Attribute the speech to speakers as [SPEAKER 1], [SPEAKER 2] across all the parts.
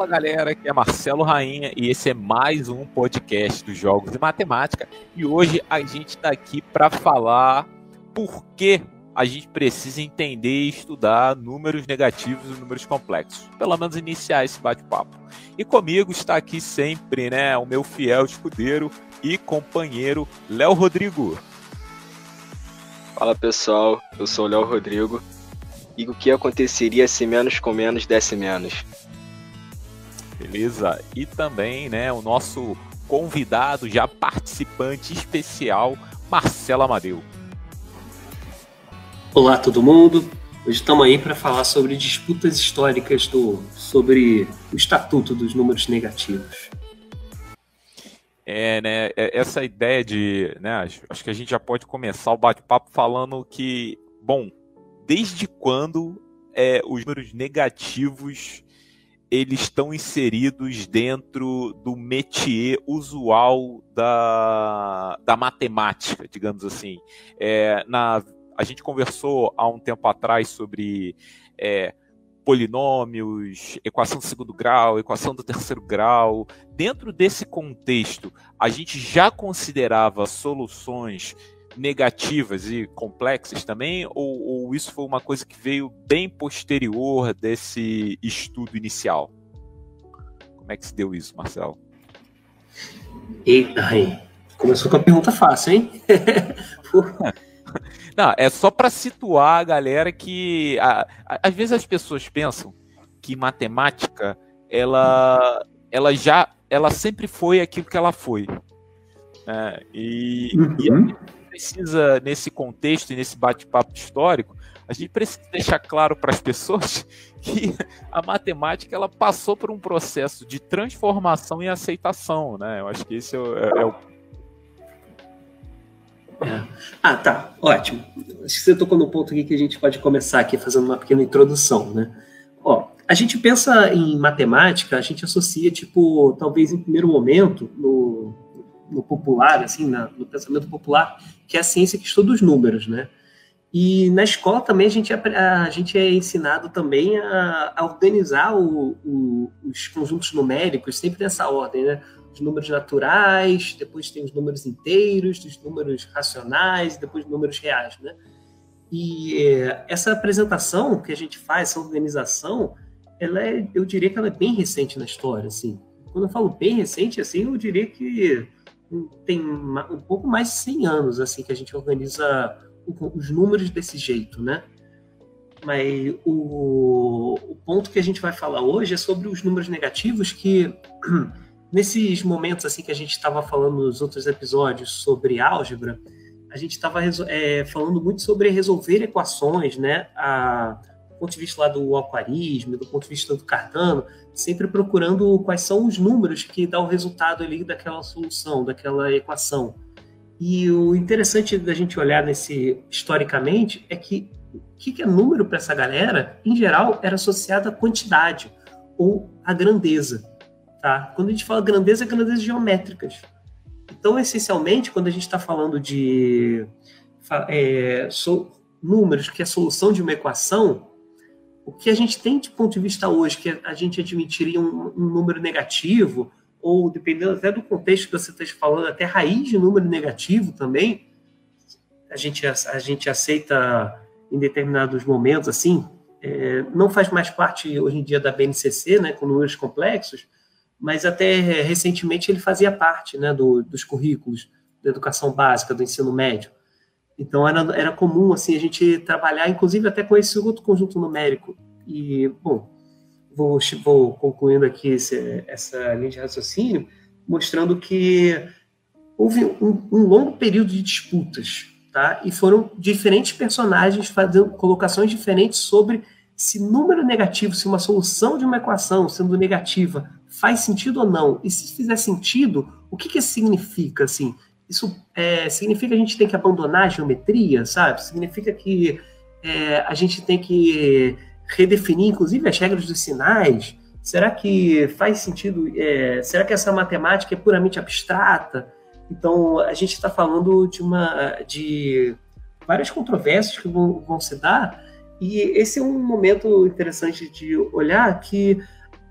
[SPEAKER 1] Fala galera, aqui é Marcelo Rainha e esse é mais um podcast dos Jogos de Matemática. E hoje a gente está aqui para falar por que a gente precisa entender e estudar números negativos e números complexos. Pelo menos iniciar esse bate-papo. E comigo está aqui sempre, né, o meu fiel escudeiro e companheiro Léo Rodrigo.
[SPEAKER 2] Fala pessoal, eu sou o Léo Rodrigo. E o que aconteceria se menos com menos desse menos?
[SPEAKER 1] Beleza? E também, né, o nosso convidado, já participante especial, Marcelo Amadeu.
[SPEAKER 3] Olá todo mundo. Hoje estamos aí para falar sobre disputas históricas do sobre o estatuto dos números negativos.
[SPEAKER 1] É, né, é, essa ideia de, né, acho que a gente já pode começar o bate-papo falando que, bom, desde quando é, os números negativos eles estão inseridos dentro do métier usual da, da matemática, digamos assim. É, na, a gente conversou há um tempo atrás sobre é, polinômios, equação de segundo grau, equação do terceiro grau. Dentro desse contexto, a gente já considerava soluções negativas e complexas também, ou, ou, isso foi uma coisa que veio bem posterior desse estudo inicial? Como é que se deu isso, Marcelo?
[SPEAKER 3] Eita, aí. Começou com a pergunta fácil, hein?
[SPEAKER 1] Não, é só para situar a galera que a, a, às vezes as pessoas pensam que matemática ela ela já ela sempre foi aquilo que ela foi. Né? E, uhum. e precisa, nesse contexto e nesse bate-papo histórico, a gente precisa deixar claro para as pessoas que a matemática ela passou por um processo de transformação e aceitação, né? Eu acho que esse é é, é o...
[SPEAKER 3] É. Ah, tá, ótimo. Acho que você tocou no ponto aqui que a gente pode começar aqui fazendo uma pequena introdução, né? Ó, a gente pensa em matemática, a gente associa, tipo, talvez em primeiro momento, no, no popular, assim, na, no pensamento popular, que é a ciência que estuda os números, né? E na escola também a gente é, a gente é ensinado também a, a organizar o, o, os conjuntos numéricos sempre nessa ordem, né? Os números naturais, depois tem os números inteiros, os números racionais, depois os números reais, né? E é, essa apresentação que a gente faz, essa organização, ela é, eu diria que ela é bem recente na história, assim. Quando eu falo bem recente, assim, eu diria que tem um pouco mais de 100 anos assim que a gente organiza os números desse jeito, né? Mas o, o ponto que a gente vai falar hoje é sobre os números negativos que nesses momentos assim que a gente estava falando nos outros episódios sobre álgebra, a gente estava é, falando muito sobre resolver equações, né? A, ponto de vista lá do alquarismo, do ponto de vista do cartano, sempre procurando quais são os números que dá o resultado ali daquela solução, daquela equação. E o interessante da gente olhar nesse historicamente é que o que é número para essa galera, em geral, era associado à quantidade ou à grandeza. Tá? Quando a gente fala grandeza, é grandezas geométricas. Então, essencialmente, quando a gente está falando de é, so, números que é a solução de uma equação, o que a gente tem de ponto de vista hoje, que a gente admitiria um, um número negativo, ou dependendo até do contexto que você está falando, até raiz de número negativo também, a gente, a gente aceita em determinados momentos, assim, é, não faz mais parte hoje em dia da BNCC, né, com números complexos, mas até recentemente ele fazia parte né, do, dos currículos da educação básica, do ensino médio. Então era, era comum assim a gente trabalhar, inclusive até com esse outro conjunto numérico. E bom, vou, vou concluindo aqui esse, essa linha de raciocínio, mostrando que houve um, um, longo período de disputas, tá? E foram diferentes personagens fazendo colocações diferentes sobre se número negativo, se uma solução de uma equação sendo negativa faz sentido ou não. E se fizer sentido, o que, que significa, assim? Isso é, significa que a gente tem que abandonar a geometria, sabe? Significa que é, a gente tem que redefinir, inclusive, as regras dos sinais. Será que faz sentido? É, será que essa matemática é puramente abstrata? Então, a gente está falando de uma de várias controvérsias que vão, vão se dar, e esse é um momento interessante de olhar que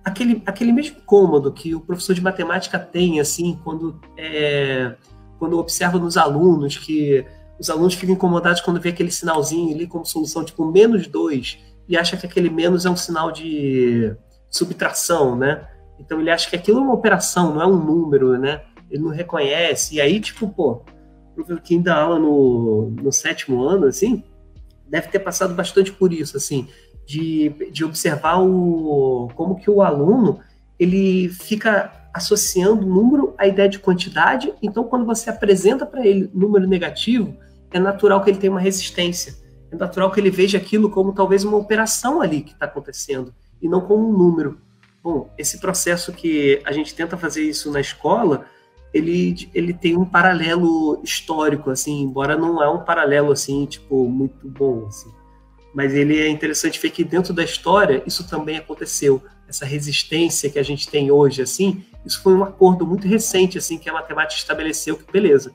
[SPEAKER 3] aquele, aquele mesmo cômodo que o professor de matemática tem, assim, quando, é, quando observa nos alunos, que os alunos ficam incomodados quando vê aquele sinalzinho ali como solução, tipo, menos dois, e acha que aquele menos é um sinal de subtração, né? Então ele acha que aquilo é uma operação, não é um número, né? Ele não reconhece. E aí, tipo, pô, o professor que dá aula no, no sétimo ano, assim, deve ter passado bastante por isso, assim, de, de observar o, como que o aluno ele fica associando número à ideia de quantidade. Então, quando você apresenta para ele número negativo, é natural que ele tenha uma resistência. É natural que ele veja aquilo como talvez uma operação ali que está acontecendo e não como um número. Bom, esse processo que a gente tenta fazer isso na escola, ele, ele tem um paralelo histórico, assim, embora não é um paralelo, assim, tipo, muito bom, assim. Mas ele é interessante ver que dentro da história isso também aconteceu. Essa resistência que a gente tem hoje, assim, isso foi um acordo muito recente, assim, que a matemática estabeleceu que, beleza,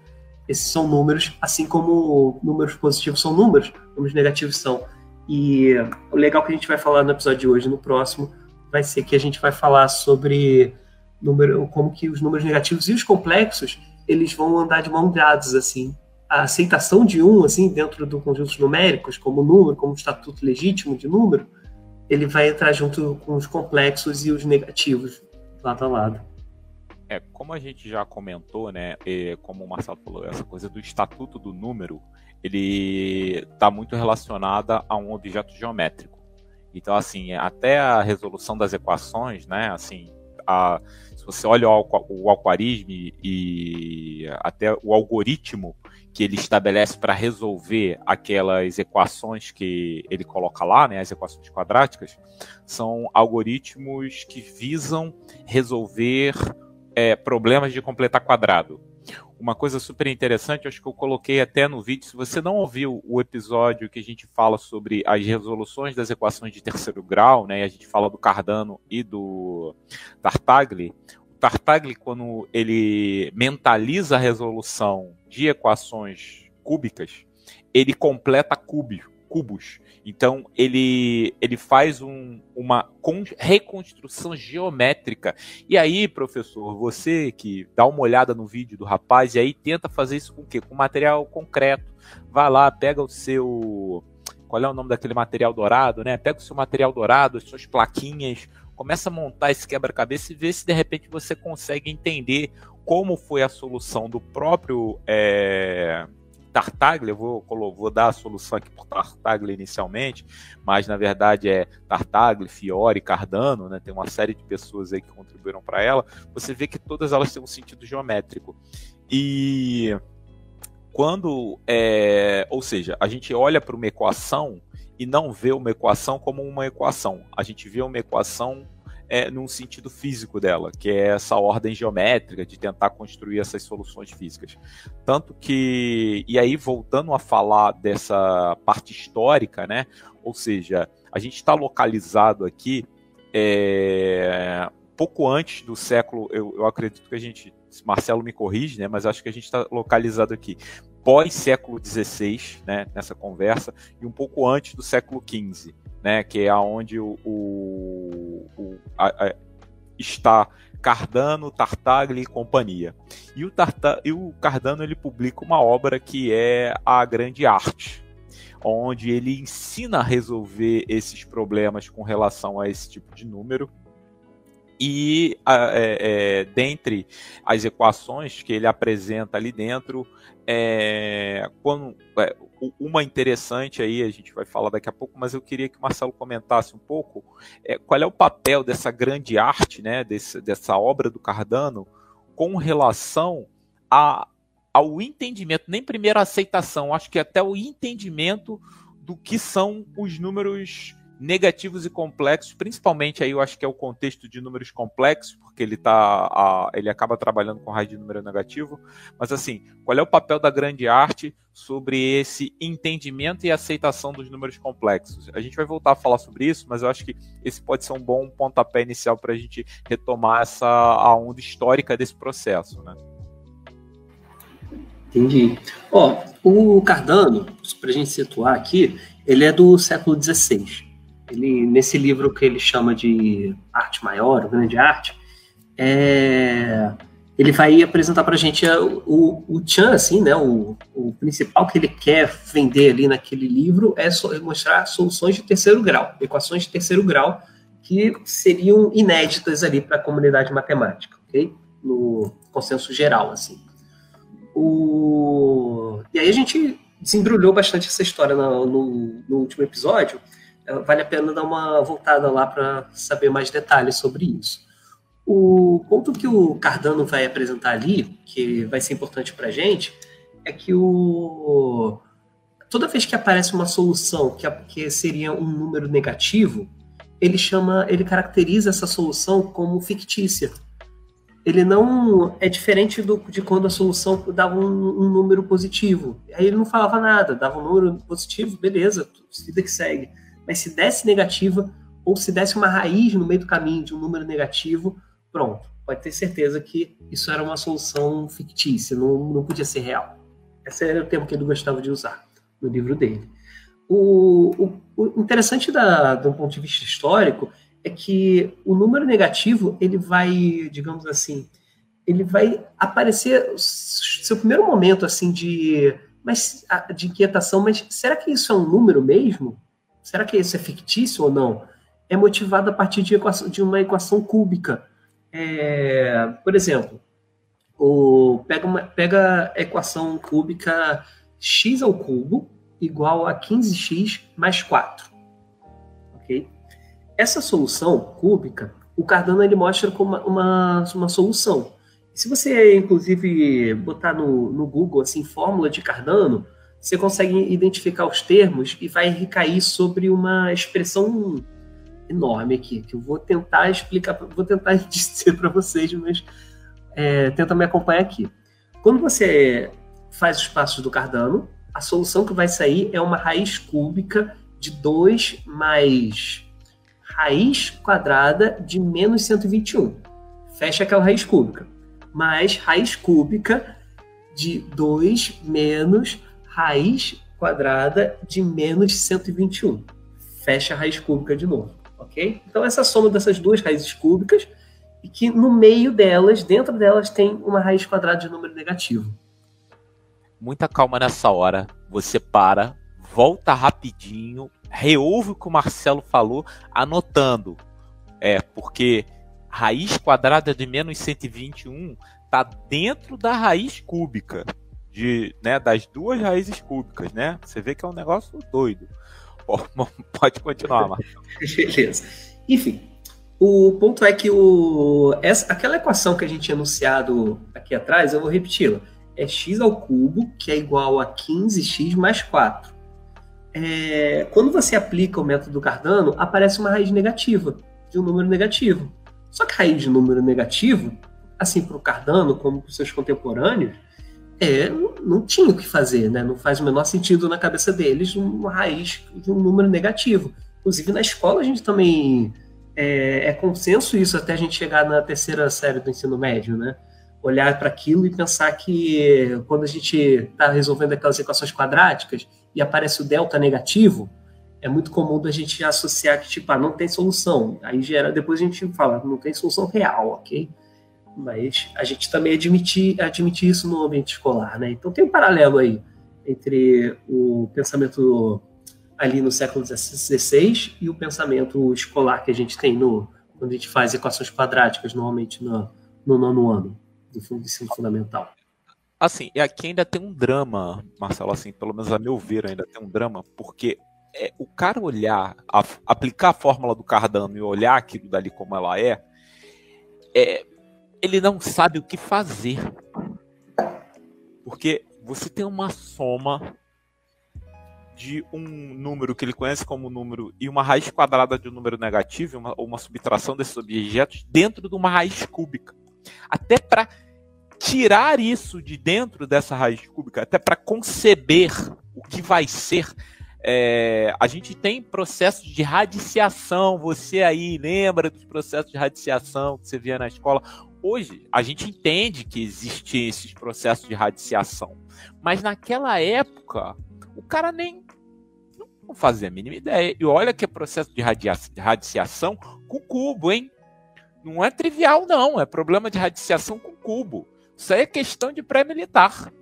[SPEAKER 3] esses são números, assim como números positivos são números, números negativos são. E o legal que a gente vai falar no episódio de hoje, no próximo, vai ser que a gente vai falar sobre número, como que os números negativos e os complexos eles vão andar de mão dadas assim. A aceitação de um assim dentro do conjuntos numéricos, como número, como estatuto legítimo de número, ele vai entrar junto com os complexos e os negativos lado a lado.
[SPEAKER 1] É, como a gente já comentou, né, como o Marcelo falou, essa coisa do estatuto do número, ele está muito relacionada a um objeto geométrico. Então, assim, até a resolução das equações, né, assim, a, se você olha o, algoritmo e até o algoritmo que ele estabelece para resolver aquelas equações que ele coloca lá, né, as equações quadráticas, são algoritmos que visam resolver é, problemas de completar quadrado. Uma coisa super interessante, acho que eu coloquei até no vídeo. Se você não ouviu o episódio que a gente fala sobre as resoluções das equações de terceiro grau, né? a gente fala do Cardano e do Tartaglia. O Tartaglia, quando ele mentaliza a resolução de equações cúbicas, ele completa cúbio, cubos. Então ele, ele faz um, uma reconstrução geométrica. E aí, professor, você que dá uma olhada no vídeo do rapaz e aí tenta fazer isso com o quê? Com material concreto. Vai lá, pega o seu. Qual é o nome daquele material dourado, né? Pega o seu material dourado, as suas plaquinhas, começa a montar esse quebra-cabeça e vê se de repente você consegue entender como foi a solução do próprio. É Tartaglia, eu vou, vou dar a solução aqui por Tartaglia inicialmente, mas na verdade é Tartaglia, Fiore, Cardano, né? Tem uma série de pessoas aí que contribuíram para ela. Você vê que todas elas têm um sentido geométrico. E quando, é, ou seja, a gente olha para uma equação e não vê uma equação como uma equação. A gente vê uma equação é, num sentido físico dela, que é essa ordem geométrica de tentar construir essas soluções físicas. Tanto que, e aí voltando a falar dessa parte histórica, né? Ou seja, a gente está localizado aqui é, pouco antes do século, eu, eu acredito que a gente, Marcelo me corrige, né? Mas acho que a gente está localizado aqui pós século XVI, né? Nessa conversa e um pouco antes do século XV né, que é aonde o, o, o a, a, está Cardano, Tartaglia e companhia. E o, Tarta, e o Cardano ele publica uma obra que é a Grande Arte, onde ele ensina a resolver esses problemas com relação a esse tipo de número. E é, é, dentre as equações que ele apresenta ali dentro, é, quando, é, uma interessante aí, a gente vai falar daqui a pouco, mas eu queria que o Marcelo comentasse um pouco é, qual é o papel dessa grande arte, né, desse, dessa obra do Cardano, com relação a, ao entendimento, nem primeiro a aceitação, acho que até o entendimento do que são os números negativos e complexos, principalmente aí eu acho que é o contexto de números complexos, porque ele tá a, ele acaba trabalhando com raiz de número negativo, mas assim, qual é o papel da grande arte sobre esse entendimento e aceitação dos números complexos? A gente vai voltar a falar sobre isso, mas eu acho que esse pode ser um bom pontapé inicial para a gente retomar essa a onda histórica desse processo, né?
[SPEAKER 3] Entendi. Ó, o Cardano, para a gente situar aqui, ele é do século XVI. Ele nesse livro que ele chama de Arte Maior, o Grande Arte, é, ele vai apresentar para a gente o, o Chan, assim, né, o, o principal que ele quer vender ali naquele livro é mostrar soluções de terceiro grau, equações de terceiro grau que seriam inéditas ali para a comunidade matemática, ok? No consenso geral, assim. O... E aí a gente desembrulhou bastante essa história no, no, no último episódio. Vale a pena dar uma voltada lá para saber mais detalhes sobre isso. O ponto que o Cardano vai apresentar ali, que vai ser importante para a gente, é que o... toda vez que aparece uma solução que, que seria um número negativo, ele chama, ele caracteriza essa solução como fictícia. Ele não é diferente do, de quando a solução dava um, um, número positivo. Aí ele não falava nada, dava um número positivo, beleza, vida que segue. Mas se desse negativa ou se desse uma raiz no meio do caminho de um número negativo, pronto, pode ter certeza que isso era uma solução fictícia, não, não podia ser real. Esse era o termo que ele gostava de usar no livro dele. O, o, o interessante da, do ponto de vista histórico é que o número negativo ele vai, digamos assim, ele vai aparecer seu primeiro momento assim de mas de inquietação, mas será que isso é um número mesmo? Será que isso é fictício ou não? É motivado a partir de, equação, de uma equação cúbica. É, por exemplo, o, pega, uma, pega a equação cúbica x ao cubo igual a 15x mais 4. Ok? Essa solução cúbica, o Cardano ele mostra como uma, uma, uma solução. Se você, inclusive, botar no, no Google assim, fórmula de Cardano, você consegue identificar os termos e vai recair sobre uma expressão enorme aqui, que eu vou tentar explicar, vou tentar dizer para vocês, mas é, tenta me acompanhar aqui. Quando você faz os passos do Cardano, a solução que vai sair é uma raiz cúbica de 2 mais raiz quadrada de menos 121. Fecha aquela raiz cúbica. Mais raiz cúbica de 2 menos raiz quadrada de menos 121. Fecha a raiz cúbica de novo, ok? Então essa soma dessas duas raízes cúbicas e que no meio delas, dentro delas, tem uma raiz quadrada de número negativo
[SPEAKER 1] muita calma nessa hora. Você para, volta rapidinho, reouve o que o Marcelo falou, anotando. É, porque raiz quadrada de menos 121 está dentro da raiz cúbica. De, né, das duas raízes cúbicas, né? Você vê que é um negócio doido. Pode continuar, Marcelo.
[SPEAKER 3] Beleza. Enfim, o ponto é que o, essa, aquela equação que a gente tinha anunciado aqui atrás, eu vou repeti-la é x ao cubo, que é igual a 15x mais 4. É, quando você aplica o método Cardano, aparece uma raiz negativa, de um número negativo. Só que a raiz de número negativo, assim para o Cardano, como para os seus contemporâneos, é, não tinha o que fazer, né? não faz o menor sentido na cabeça deles uma raiz de um número negativo. Inclusive na escola a gente também é, é consenso isso até a gente chegar na terceira série do ensino médio, né? olhar para aquilo e pensar que quando a gente está resolvendo aquelas equações quadráticas e aparece o delta negativo, é muito comum da gente associar que, tipo, ah, não tem solução. Aí gera, depois a gente fala, não tem solução real, ok? Mas a gente também admite, admite isso no ambiente escolar, né? Então tem um paralelo aí entre o pensamento ali no século XVI e o pensamento escolar que a gente tem no, quando a gente faz equações quadráticas, normalmente no, no nono ano do ensino fundamental.
[SPEAKER 1] Assim, e aqui ainda tem um drama, Marcelo, assim, pelo menos a meu ver ainda tem um drama, porque é, o cara olhar, a, aplicar a fórmula do Cardano e olhar aquilo dali como ela é, é, ele não sabe o que fazer. Porque você tem uma soma de um número que ele conhece como número e uma raiz quadrada de um número negativo, uma, uma subtração desses objetos dentro de uma raiz cúbica. Até para tirar isso de dentro dessa raiz cúbica, até para conceber o que vai ser. É, a gente tem processos de radiciação. Você aí lembra dos processos de radiciação que você via na escola? Hoje a gente entende que existem esses processos de radiciação, mas naquela época o cara nem não fazia a mínima ideia. E olha que é processo de, de radiação com cubo, hein? Não é trivial, não. É problema de radiação com cubo. Isso aí é questão de pré-militar.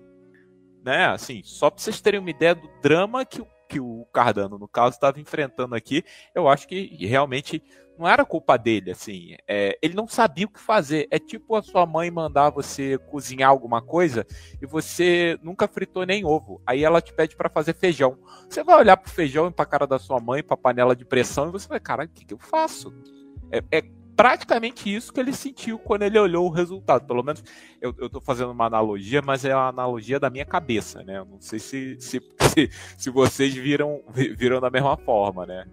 [SPEAKER 1] Né? Assim, só para vocês terem uma ideia do drama que, que o Cardano, no caso, estava enfrentando aqui, eu acho que realmente não era culpa dele, assim. É, ele não sabia o que fazer. É tipo a sua mãe mandar você cozinhar alguma coisa e você nunca fritou nem ovo. Aí ela te pede para fazer feijão. Você vai olhar pro feijão e pra cara da sua mãe, pra panela de pressão, e você vai, cara, o que, que eu faço? É, é, praticamente isso que ele sentiu quando ele olhou o resultado. Pelo menos eu, eu tô fazendo uma analogia, mas é a analogia da minha cabeça, né? Eu não sei se, se, se, se vocês viram, viram da mesma forma, né?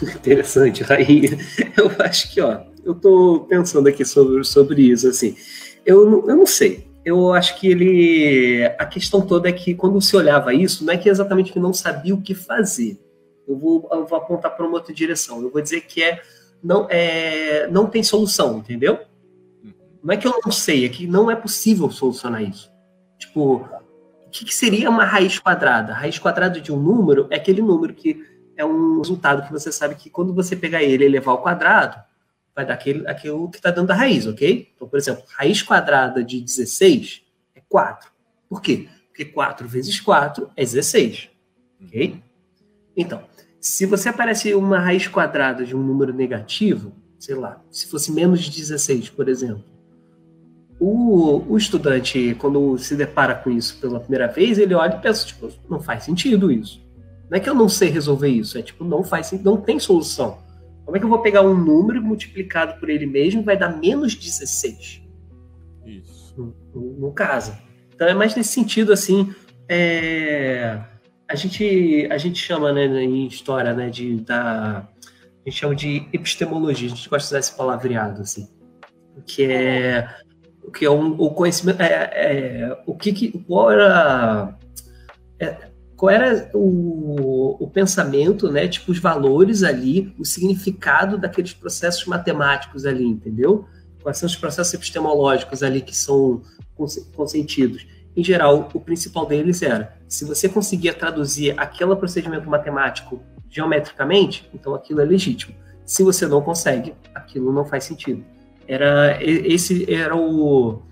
[SPEAKER 3] Interessante, Rainha. Eu acho que, ó, eu tô pensando aqui sobre, sobre isso, assim. Eu, eu não sei. Eu acho que ele. A questão toda é que quando se olhava isso, não é que exatamente que não sabia o que fazer. Eu vou, eu vou apontar para uma outra direção. Eu vou dizer que é não, é, não tem solução, entendeu? Não é que eu não sei, é que não é possível solucionar isso. Tipo, o que, que seria uma raiz quadrada? A raiz quadrada de um número é aquele número que é um resultado que você sabe que quando você pegar ele e levar ao quadrado, vai dar aquele, aquilo que está dando a raiz, ok? Então, por exemplo, raiz quadrada de 16 é 4. Por quê? Porque 4 vezes 4 é 16, ok? Então, se você aparece uma raiz quadrada de um número negativo, sei lá, se fosse menos de 16, por exemplo, o, o, estudante, quando se depara com isso pela primeira vez, ele olha e pensa, tipo, não faz sentido isso. Não é que eu não sei resolver isso, é tipo, não faz não tem solução. Como é que eu vou pegar um número multiplicado por ele mesmo vai dar menos 16? Isso. No, no, no caso. Então é mais nesse sentido, assim, é, a, gente, a gente chama, né, em história, né, de, da, a gente chama de epistemologia, a gente gosta de usar esse palavreado, assim, que é o que é um, o conhecimento, é, é, o que, que qual era, é, qual era o, o pensamento, né? Tipo, os valores ali, o significado daqueles processos matemáticos ali, entendeu? Quais são os processos epistemológicos ali que são consentidos? Em geral, o principal deles era: se você conseguia traduzir aquele procedimento matemático geometricamente, então aquilo é legítimo. Se você não consegue, aquilo não faz sentido. Era esse era o,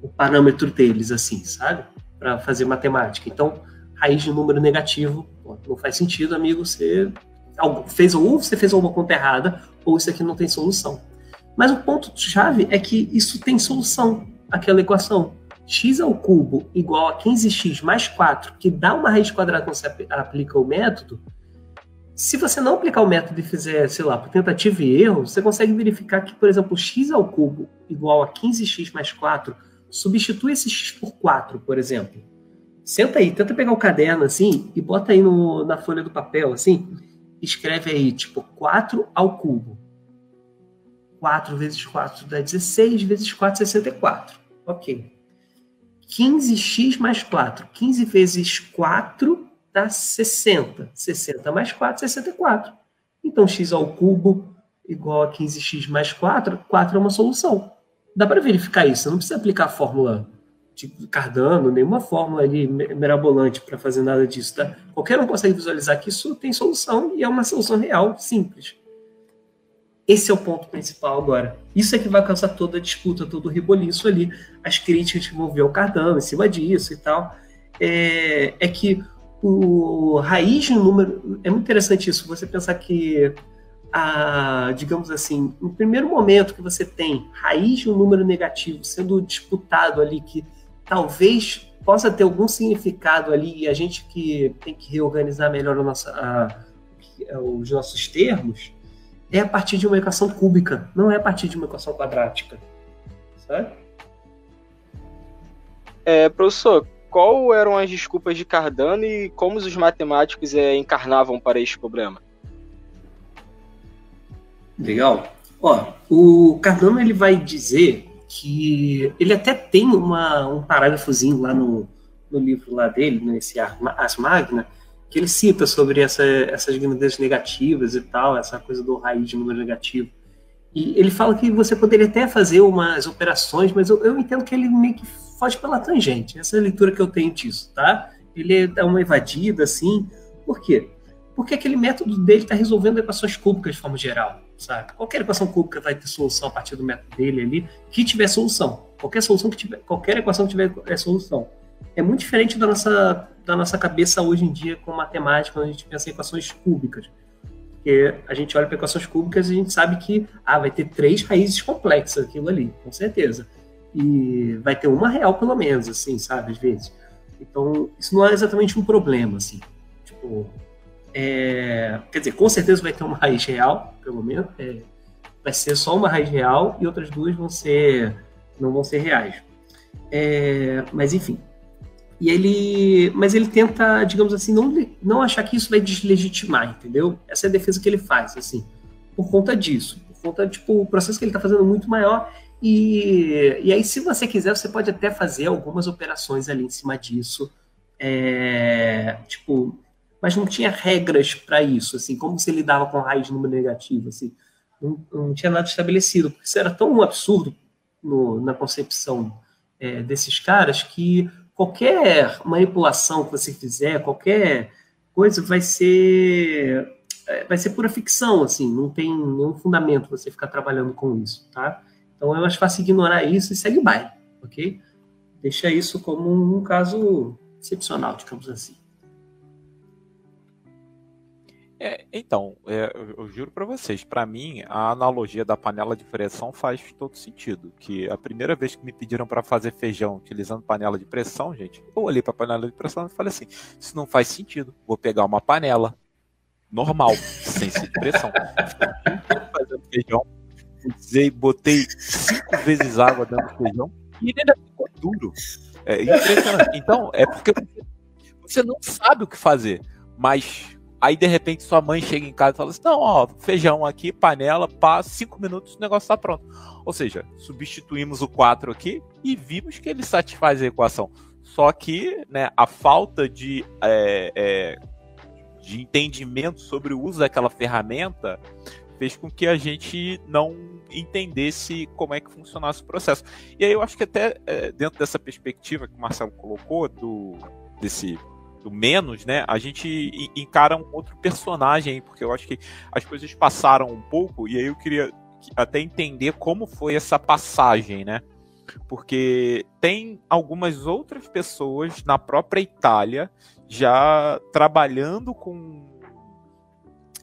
[SPEAKER 3] o parâmetro deles, assim, sabe? Para fazer matemática. Então, raiz de número negativo. Pô, não faz sentido, amigo. Você fez ou você fez alguma conta errada, ou isso aqui não tem solução. Mas o ponto chave é que isso tem solução, aquela equação. x ao cubo igual a 15x mais 4, que dá uma raiz quadrada quando você aplica o método. Se você não aplicar o método e fizer, sei lá, por tentativa e erro, você consegue verificar que, por exemplo, x ao cubo igual a 15x mais 4 substitui esse x por 4, por exemplo. Senta aí, tenta pegar o caderno assim e bota aí no, na folha do papel assim. Escreve aí, tipo, 4 ao cubo. 4 vezes 4 dá 16, vezes 4, 64. Ok. 15x mais 4. 15 vezes 4 dá 60. 60 mais 4, 64. Então, x ao cubo igual a 15x mais 4. 4 é uma solução. Dá para verificar isso. Não precisa aplicar a fórmula tipo Cardano, nenhuma fórmula ali mirabolante para fazer nada disso, tá? Qualquer um consegue visualizar que isso tem solução e é uma solução real, simples. Esse é o ponto principal agora. Isso é que vai causar toda a disputa, todo o reboliço ali, as críticas que vão ver o Cardano em cima disso e tal. É, é que o raiz de um número. É muito interessante isso, você pensar que a, digamos assim, no primeiro momento que você tem raiz de um número negativo sendo disputado ali, que talvez possa ter algum significado ali e a gente que tem que reorganizar melhor a nossa, a, os nossos termos, é a partir de uma equação cúbica, não é a partir de uma equação quadrática. Sabe?
[SPEAKER 2] É, professor, qual eram as desculpas de Cardano e como os matemáticos é, encarnavam para este problema?
[SPEAKER 3] Legal. Ó, o Cardano ele vai dizer que ele até tem uma, um parágrafozinho lá no, no livro lá dele, nesse As Magna, que ele cita sobre essa, essas grandezas negativas e tal, essa coisa do raiz de número negativo. E ele fala que você poderia até fazer umas operações, mas eu, eu entendo que ele meio que foge pela tangente. Essa é a leitura que eu tenho disso, tá? Ele dá uma evadida, assim. Por quê? Porque aquele método dele está resolvendo equações cúbicas de forma geral, sabe? Qualquer equação cúbica vai ter solução a partir do método dele ali, que tiver solução. Qualquer solução que tiver, qualquer equação que tiver é solução. É muito diferente da nossa, da nossa cabeça hoje em dia com matemática, quando a gente pensa em equações cúbicas. Porque a gente olha para equações cúbicas e a gente sabe que ah, vai ter três raízes complexas aquilo ali, com certeza. E vai ter uma real pelo menos, assim, sabe, às vezes. Então, isso não é exatamente um problema, assim. Tipo, é, quer dizer, com certeza vai ter uma raiz real, pelo menos. É, vai ser só uma raiz real e outras duas vão ser não vão ser reais. É, mas enfim. E ele, mas ele tenta, digamos assim, não, não achar que isso vai deslegitimar, entendeu? Essa é a defesa que ele faz, assim, por conta disso, por conta tipo o processo que ele está fazendo muito maior e, e aí, se você quiser, você pode até fazer algumas operações ali em cima disso. É, tipo, mas não tinha regras para isso, assim, como você lidava com raiz de número negativo, assim, não, não, tinha nada estabelecido, porque isso era tão absurdo no, na concepção é, desses caras que qualquer manipulação que você fizer, qualquer coisa vai ser é, vai ser pura ficção, assim, não tem nenhum fundamento você ficar trabalhando com isso, tá? Então é mais fácil ignorar isso e segue o ok? Deixa isso como um caso excepcional, digamos assim.
[SPEAKER 1] É, então, é, eu, juro para vocês, para mim a analogia da panela de pressão faz todo sentido. Que a primeira vez que me pediram para fazer feijão utilizando panela de pressão, gente, eu olhei para panela de pressão e falei assim: isso não faz sentido. Vou pegar uma panela normal, sem ser de pressão, fazendo feijão Usei, botei cinco vezes água dentro do feijão e ele ainda ficou duro. É impressionante. Então, é porque você não sabe o que fazer. Mas aí, de repente, sua mãe chega em casa e fala assim: não, ó, feijão aqui, panela, passa cinco minutos, o negócio tá pronto. Ou seja, substituímos o 4 aqui e vimos que ele satisfaz a equação. Só que né, a falta de, é, é, de entendimento sobre o uso daquela ferramenta fez com que a gente não entendesse como é que funcionasse o processo. E aí eu acho que até é, dentro dessa perspectiva que o Marcelo colocou do desse do menos, né? A gente encara um outro personagem, porque eu acho que as coisas passaram um pouco e aí eu queria até entender como foi essa passagem, né? Porque tem algumas outras pessoas na própria Itália já trabalhando com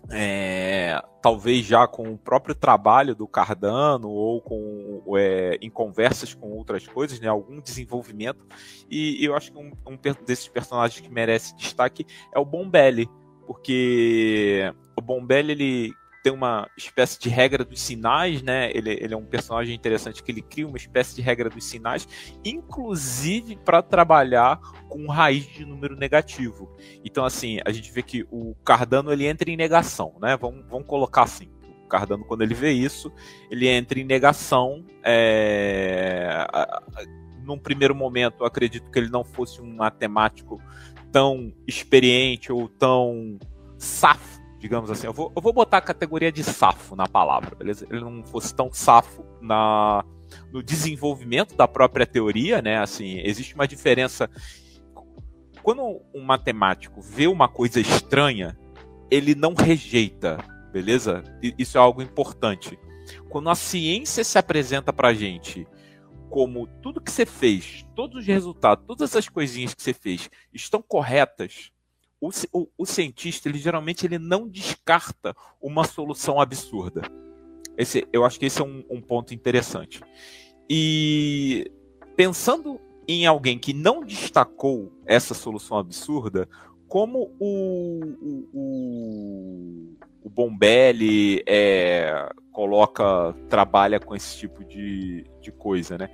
[SPEAKER 1] é, talvez já com o próprio trabalho do Cardano ou com é, em conversas com outras coisas, né, algum desenvolvimento. E, eu acho que um, um, desses personagens que merece destaque é o Bombelli, porque o Bombelli ele tem uma espécie de regra dos sinais, né? Ele, ele é um personagem interessante que ele cria uma espécie de regra dos sinais, inclusive para trabalhar com raiz de número negativo. Então, assim, a gente vê que o Cardano ele entra em negação, né? Vamos, vamos colocar assim. O Cardano, quando ele vê isso, ele entra em negação. É... Num primeiro momento, acredito que ele não fosse um matemático tão experiente ou tão safo digamos assim. Eu vou, eu vou botar a categoria de safo na palavra, beleza? Ele não fosse tão safo na, no desenvolvimento da própria teoria, né? Assim, existe uma diferença. Quando um matemático vê uma coisa estranha, ele não rejeita, beleza? Isso é algo importante. Quando a ciência se apresenta pra gente como tudo que você fez, todos os resultados, todas as coisinhas que você fez estão corretas, o, o, o, cientista, ele geralmente ele não descarta uma solução absurda. Esse, eu acho que esse é um, um ponto interessante. E pensando em alguém que não destacou essa solução absurda, como o, o, o, o Bombelli é, coloca, trabalha com esse tipo de, de coisa, né?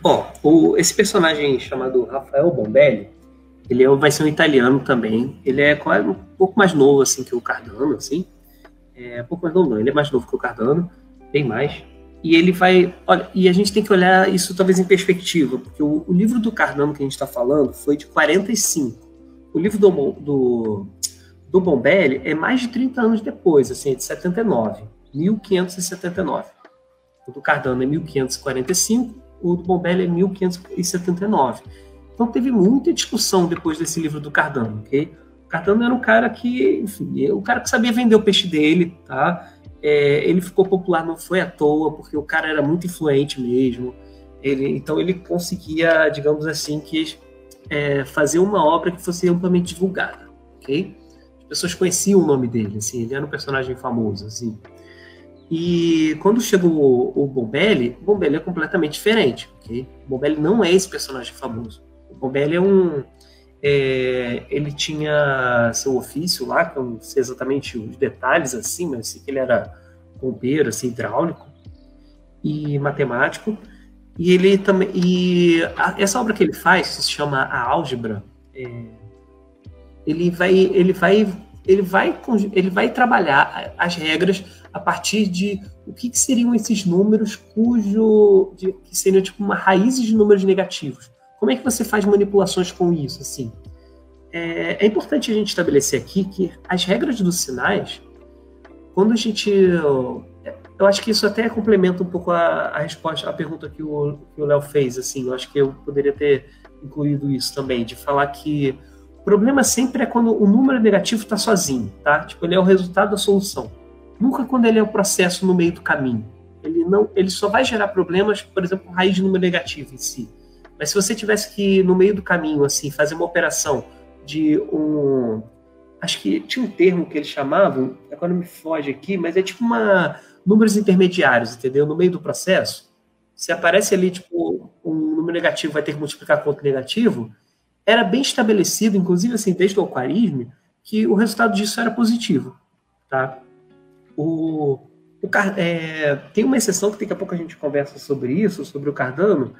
[SPEAKER 3] Bom, o, esse personagem chamado Rafael Bombelli, ele é, vai ser um italiano também. Ele é quase um pouco mais novo assim que o Cardano, assim. É um pouco mais novo, não. Ele é mais novo que o Cardano, bem mais. E ele vai, olha, e a gente tem que olhar isso talvez em perspectiva, porque o, o livro do Cardano que a gente está falando foi de 45. O livro do, do, do Bombelli é mais de 30 anos depois, assim, é de 79, 1579. O do Cardano é 1545, o do Bombelli é 1579. Então teve muita discussão depois desse livro do Cardano, ok? Cardano era um cara que, enfim, o cara que sabia vender o peixe dele, tá? É, ele ficou popular não foi à toa, porque o cara era muito influente mesmo. Ele, então ele conseguia, digamos assim, que é, fazer uma obra que fosse amplamente divulgada, ok? As pessoas conheciam o nome dele, assim, ele era um personagem famoso, assim. E quando chegou o, o Bombelli, o Bombelli é completamente diferente, ok? O Bombelli não é esse personagem famoso. O Bombelli é um é, ele tinha seu ofício lá, que eu não sei exatamente os detalhes assim, mas sei que ele era bombeiro, assim, hidráulico e matemático. E ele também. E a, essa obra que ele faz, que se chama A Álgebra, é, ele vai. Ele vai. Ele vai, ele vai trabalhar as regras a partir de o que, que seriam esses números cujo. De, que seriam tipo uma raiz de números negativos como é que você faz manipulações com isso? Assim, é, é importante a gente estabelecer aqui que as regras dos sinais, quando a gente eu acho que isso até complementa um pouco a, a resposta, a pergunta que o Léo fez, assim, eu acho que eu poderia ter incluído isso também, de falar que o problema sempre é quando o número negativo está sozinho, tá? Tipo, ele é o resultado da solução. Nunca quando ele é o processo no meio do caminho. Ele não, ele só vai gerar problemas, por exemplo, raiz de número negativo em si. Mas se você tivesse que, no meio do caminho, assim, fazer uma operação de um. Acho que tinha um termo que eles chamavam, agora me foge aqui, mas é tipo uma. Números intermediários, entendeu? No meio do processo. Se aparece ali, tipo, um número negativo vai ter que multiplicar com outro negativo, era bem estabelecido, inclusive assim, desde o alquarismo, que o resultado disso era positivo. Tá? O, o, é, tem uma exceção que daqui a pouco a gente conversa sobre isso, sobre o Cardano,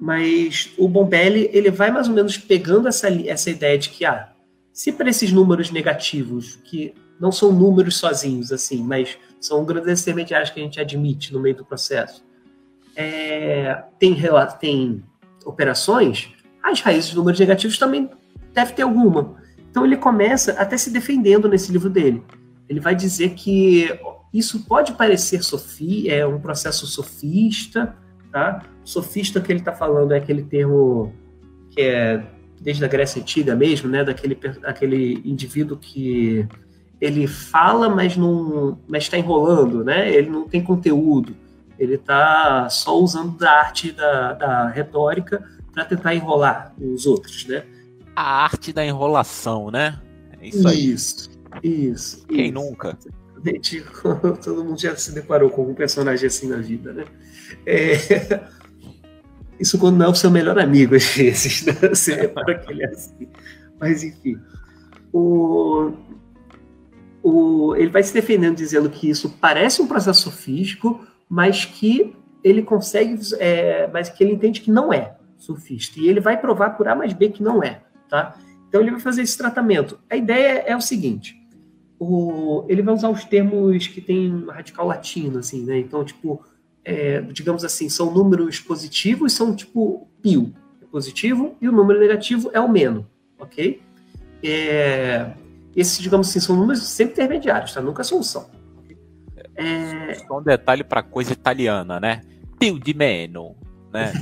[SPEAKER 3] mas o Bombelli ele vai mais ou menos pegando essa, essa ideia de que ah, se para esses números negativos, que não são números sozinhos, assim, mas são grandes intermediários que a gente admite no meio do processo, é, tem, tem operações, as raízes de números negativos também deve ter alguma. Então ele começa até se defendendo nesse livro dele. Ele vai dizer que isso pode parecer sofia, é um processo sofista, tá? Sofista que ele está falando é aquele termo que é desde a Grécia Antiga mesmo, né? Daquele aquele indivíduo que ele fala, mas não, mas está enrolando, né? Ele não tem conteúdo. Ele está só usando da arte da, da retórica para tentar enrolar os outros, né?
[SPEAKER 1] A arte da enrolação, né? É isso aí.
[SPEAKER 3] Isso, isso.
[SPEAKER 1] Quem
[SPEAKER 3] isso.
[SPEAKER 1] nunca?
[SPEAKER 3] Todo mundo já se deparou com um personagem assim na vida, né? É, isso quando não é o seu melhor amigo, às vezes, né? Você repara que ele é assim. Mas, enfim. O, o, ele vai se defendendo dizendo que isso parece um processo sofístico, mas que ele consegue, é, mas que ele entende que não é sofista. E ele vai provar por A mais B que não é, tá? Então ele vai fazer esse tratamento. A ideia é o seguinte: o, ele vai usar os termos que tem radical latino, assim, né? Então, tipo, é, digamos assim, são números positivos, são tipo pio, é positivo, e o número negativo é o menos, ok? É, esses, digamos assim, são números sempre intermediários, tá? Nunca solução.
[SPEAKER 1] É... Só um detalhe para coisa italiana, né? Pio de meno, né?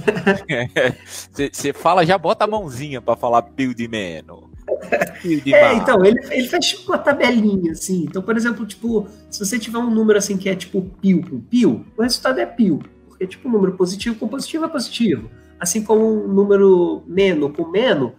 [SPEAKER 1] Você fala, já bota a mãozinha para falar pio de meno.
[SPEAKER 3] É, então, ele, ele faz tipo uma tabelinha, assim. Então, por exemplo, tipo, se você tiver um número assim que é tipo pio com pio, o resultado é pio. Porque, tipo, um número positivo com positivo é positivo. Assim como um número menos com menos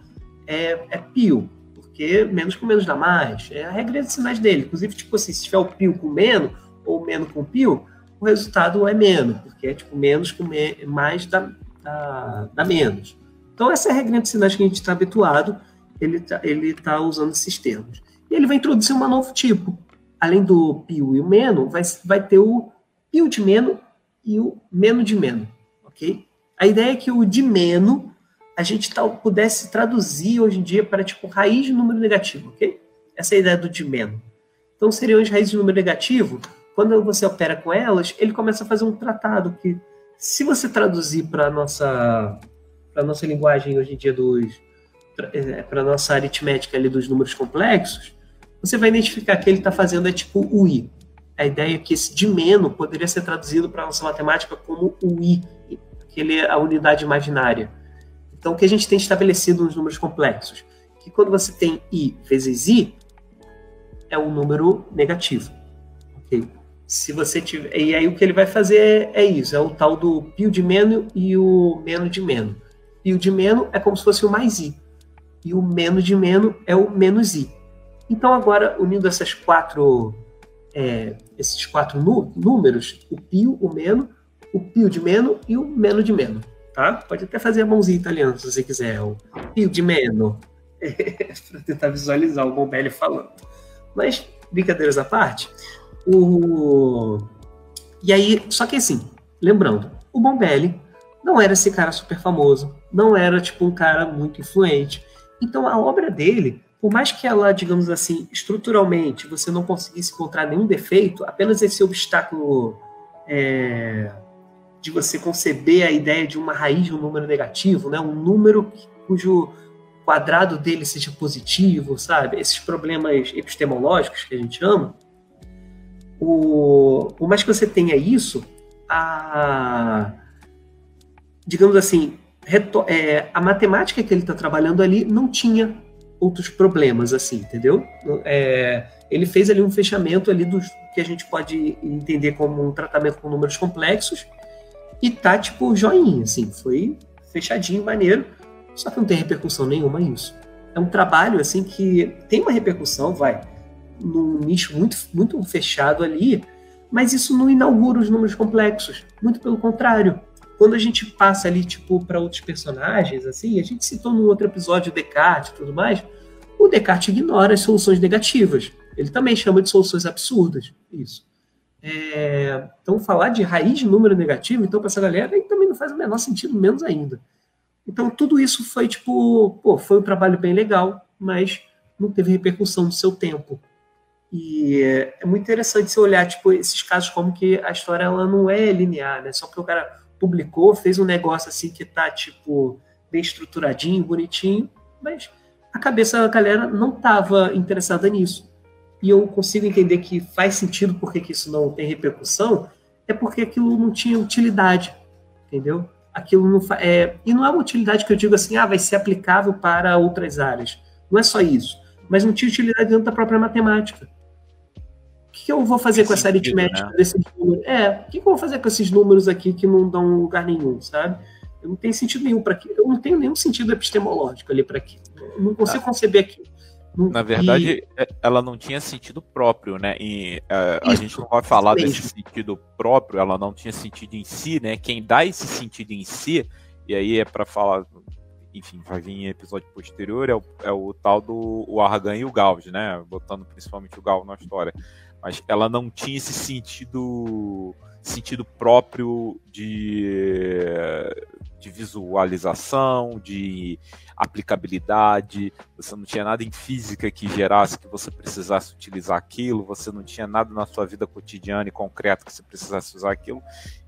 [SPEAKER 3] é, é pio. Porque menos com menos dá mais. É a regra de sinais dele. Inclusive, tipo assim, se tiver o pio com menos, ou menos com pio, o resultado é menos. Porque é tipo menos com me mais dá, dá, dá menos. Então, essa é a regra de sinais que a gente está habituado ele está ele tá usando esses termos. E ele vai introduzir um novo tipo. Além do pio e o meno, vai, vai ter o pio de meno e o meno de meno, ok? A ideia é que o de meno a gente tá, pudesse traduzir hoje em dia para tipo raiz de número negativo, ok? Essa é a ideia do de meno. Então seriam as raízes de número negativo. Quando você opera com elas, ele começa a fazer um tratado que, se você traduzir para nossa para nossa linguagem hoje em dia dos para a nossa aritmética ali dos números complexos, você vai identificar que ele está fazendo é tipo o i. A ideia é que esse de menos poderia ser traduzido para a nossa matemática como o i, que ele é a unidade imaginária. Então, o que a gente tem estabelecido nos números complexos? que quando você tem i vezes i, é um número negativo. Ok? Se você tiver, e aí o que ele vai fazer é, é isso, é o tal do pio de menos e o menos de menos. Pio de menos é como se fosse o mais i. E o menos de menos é o menos i. Então agora, unindo essas quatro, é, esses quatro números, o pio, o menos, o pio de menos e o menos de menos. Tá? Pode até fazer a mãozinha italiana se você quiser. O pio de menos. para tentar visualizar o Bombelli falando. Mas, brincadeiras à parte, o... E aí, só que assim, lembrando, o Bombelli não era esse cara super famoso, não era tipo um cara muito influente. Então a obra dele, por mais que ela, digamos assim, estruturalmente você não conseguisse encontrar nenhum defeito, apenas esse obstáculo é, de você conceber a ideia de uma raiz de um número negativo, né, um número cujo quadrado dele seja positivo, sabe? Esses problemas epistemológicos que a gente ama, o, por mais que você tenha isso, a, digamos assim, é, a matemática que ele está trabalhando ali não tinha outros problemas, assim, entendeu? É, ele fez ali um fechamento ali dos que a gente pode entender como um tratamento com números complexos e tá, tipo, joinha, assim, foi fechadinho, maneiro, só que não tem repercussão nenhuma isso. É um trabalho, assim, que tem uma repercussão, vai, num nicho muito, muito fechado ali, mas isso não inaugura os números complexos. Muito pelo contrário. Quando a gente passa ali, tipo, para outros personagens, assim, a gente citou num outro episódio Descartes e tudo mais, o Descartes ignora as soluções negativas. Ele também chama de soluções absurdas. Isso. É, então, falar de raiz de número negativo, então, para essa galera, aí também não faz o menor sentido, menos ainda. Então, tudo isso foi, tipo, pô, foi um trabalho bem legal, mas não teve repercussão no seu tempo. E é, é, muito interessante você olhar, tipo, esses casos como que a história ela não é linear, né? Só porque o cara publicou, fez um negócio assim que tá, tipo, bem estruturadinho, bonitinho, mas a cabeça da galera não tava interessada nisso. E eu consigo entender que faz sentido porque que isso não tem repercussão, é porque aquilo não tinha utilidade, entendeu? Aquilo não é... E não é uma utilidade que eu digo assim, ah, vai ser aplicável para outras áreas. Não é só isso. Mas não tinha utilidade dentro da própria matemática que eu vou fazer com essa aritmética né? desses números? É, o que, eu vou fazer com esses números aqui que não dão lugar nenhum, sabe? Eu não tenho sentido nenhum para aqui. Eu não tenho nenhum sentido epistemológico ali para aqui. Eu não consigo ah. conceber aqui.
[SPEAKER 1] Na verdade, e... É, ela não tinha sentido próprio, né? E, uh, a gente não vai falar desse sentido próprio, ela não tinha sentido em si, né? Quem dá esse sentido em si, e aí é para falar, enfim, vai vir em episódio posterior, é o, é o tal do o Argan e o Gauss, né? Botando principalmente o Gauss na história mas ela não tinha esse sentido sentido próprio de, de visualização, de aplicabilidade, você não tinha nada em física que gerasse que você precisasse utilizar aquilo, você não tinha nada na sua vida cotidiana e concreta que você precisasse usar aquilo.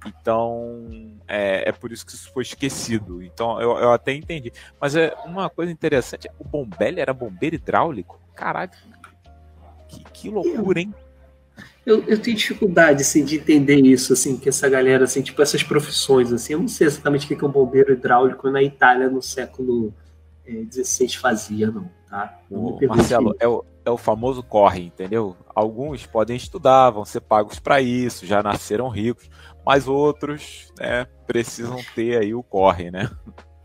[SPEAKER 1] Então, é, é por isso que isso foi esquecido. Então, eu, eu até entendi. Mas é uma coisa interessante, o Bombelli era bombeiro hidráulico? Caralho, que, que loucura, hein?
[SPEAKER 3] Eu, eu tenho dificuldade assim, de entender isso, assim, que essa galera, assim, tipo, essas profissões, assim, eu não sei exatamente o que, que um bombeiro hidráulico na Itália no século XVI é, fazia, não, tá?
[SPEAKER 1] Não Marcelo, é o, é o famoso corre, entendeu? Alguns podem estudar, vão ser pagos para isso, já nasceram ricos, mas outros né, precisam ter aí o corre, né?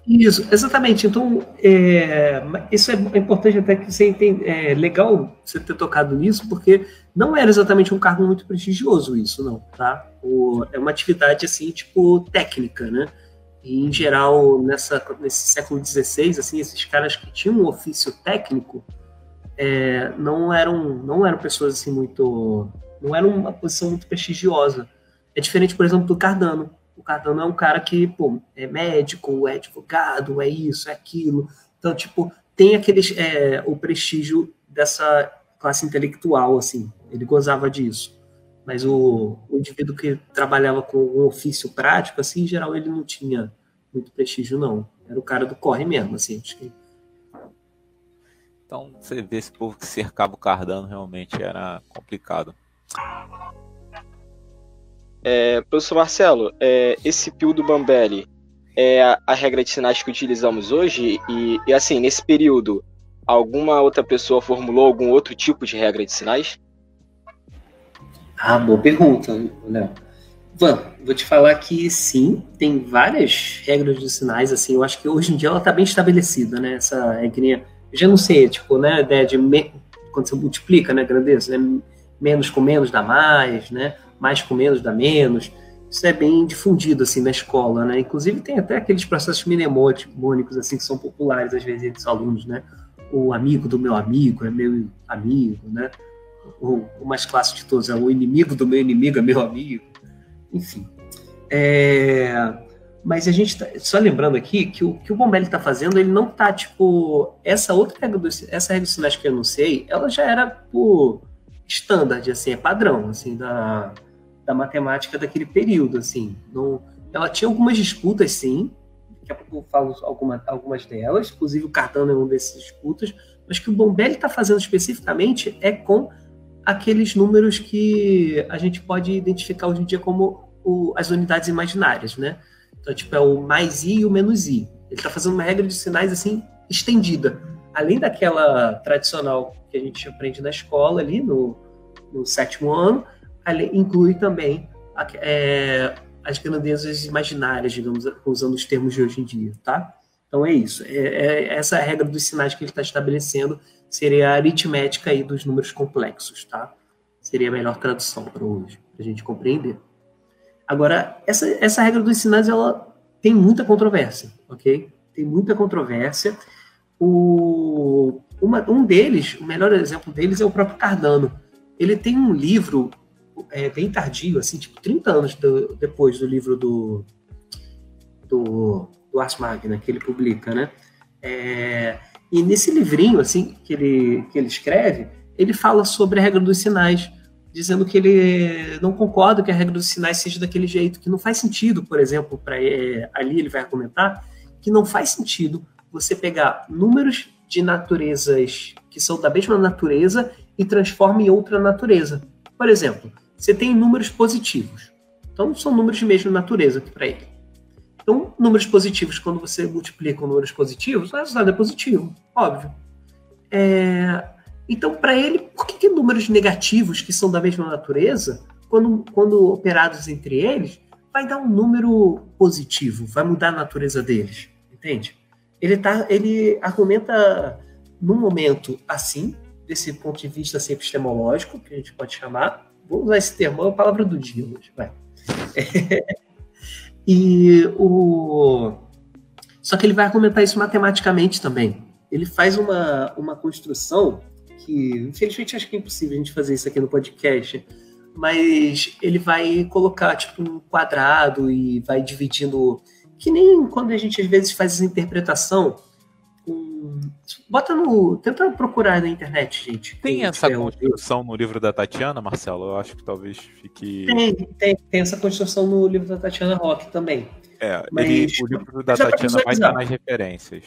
[SPEAKER 3] Isso, exatamente. Então, é, isso é importante até que você entenda. É legal você ter tocado nisso, porque não era exatamente um cargo muito prestigioso isso, não, tá? O, é uma atividade, assim, tipo, técnica, né? E, em geral, nessa, nesse século XVI, assim, esses caras que tinham um ofício técnico é, não eram não eram pessoas, assim, muito... Não eram uma posição muito prestigiosa. É diferente, por exemplo, do Cardano. O Cardano é um cara que, pô, é médico, é advogado, é isso, é aquilo. Então, tipo, tem aquele, é, o prestígio dessa classe intelectual, assim. Ele gozava disso. Mas o, o indivíduo que trabalhava com um ofício prático, assim, em geral, ele não tinha muito prestígio, não. Era o cara do corre mesmo, assim.
[SPEAKER 1] Então, você vê esse povo que cercava o Cardano realmente era complicado.
[SPEAKER 2] É, professor Marcelo, é, esse pio do Bambelli é a, a, regra de sinais que utilizamos hoje e, e, assim, nesse período, alguma outra pessoa formulou algum outro tipo de regra de sinais?
[SPEAKER 3] Ah, boa pergunta, Léo. Van, vou te falar que sim, tem várias regras de sinais, assim, eu acho que hoje em dia ela está bem estabelecida, né, essa regrinha, eu já não sei, tipo, né, a ideia de, me... quando você multiplica, né, grandeza, né, menos com menos dá mais, né, mais com menos dá menos, isso é bem difundido, assim, na escola, né, inclusive tem até aqueles processos mnemônicos, assim, que são populares, às vezes, entre os alunos, né, o amigo do meu amigo é meu amigo, né, o, o mais clássico de todos é o inimigo do meu inimigo é meu amigo, enfim. É, mas a gente tá, só lembrando aqui que o que o Bombelli está fazendo, ele não tá tipo essa outra regra do, essa regra dos sinais que eu sei, ela já era por standard, assim, é padrão, assim, da, da matemática daquele período, assim. Ela tinha algumas disputas, sim. Daqui a pouco eu falo alguma, algumas delas, inclusive o Cardano é um desses disputas. Mas que o Bombelli está fazendo especificamente é com aqueles números que a gente pode identificar hoje em dia como o, as unidades imaginárias, né? Então, tipo, é o mais i e o menos i. Ele está fazendo uma regra de sinais, assim, estendida. Além daquela tradicional que a gente aprende na escola ali, no, no sétimo ano, inclui também a, é, as grandezas imaginárias, digamos, usando os termos de hoje em dia, tá? Então é isso. É, é essa é regra dos sinais que ele está estabelecendo seria a aritmética aí dos números complexos, tá? Seria a melhor tradução para hoje, para a gente compreender. Agora, essa, essa regra dos sinais, ela tem muita controvérsia, ok? Tem muita controvérsia. O, uma, um deles, o melhor exemplo deles é o próprio Cardano. Ele tem um livro é, bem tardio, assim, tipo 30 anos do, depois do livro do, do, do Ars Magna, que ele publica, né? É, e nesse livrinho, assim, que ele, que ele escreve, ele fala sobre a regra dos sinais, dizendo que ele não concorda que a regra dos sinais seja daquele jeito, que não faz sentido, por exemplo, para é, ali ele vai argumentar que não faz sentido você pegar números de naturezas que são da mesma natureza e transforma em outra natureza. Por exemplo, você tem números positivos. Então são números de mesma natureza para ele. Então, números positivos, quando você multiplica com números positivos, o resultado é positivo, óbvio. É, então, para ele, por que, que, números negativos, que são da mesma natureza, quando, quando operados entre eles, vai dar um número positivo, vai mudar a natureza deles? Entende? Ele, tá, ele argumenta num momento assim, desse ponto de vista epistemológico, que a gente pode chamar. Vou usar esse termo, é a palavra do dia hoje. Vai. E o. Só que ele vai argumentar isso matematicamente também. Ele faz uma, uma construção que, infelizmente, acho que é impossível a gente fazer isso aqui no podcast, mas ele vai colocar tipo um quadrado e vai dividindo. Que nem quando a gente às vezes faz essa Bota no. Tenta procurar na internet, gente.
[SPEAKER 1] Tem essa construção no livro da Tatiana, Marcelo? Eu acho que talvez fique.
[SPEAKER 3] Tem, tem, tem essa construção no livro da Tatiana Rock também.
[SPEAKER 1] É, mas, ele, o livro da Tatiana vai estar nas referências.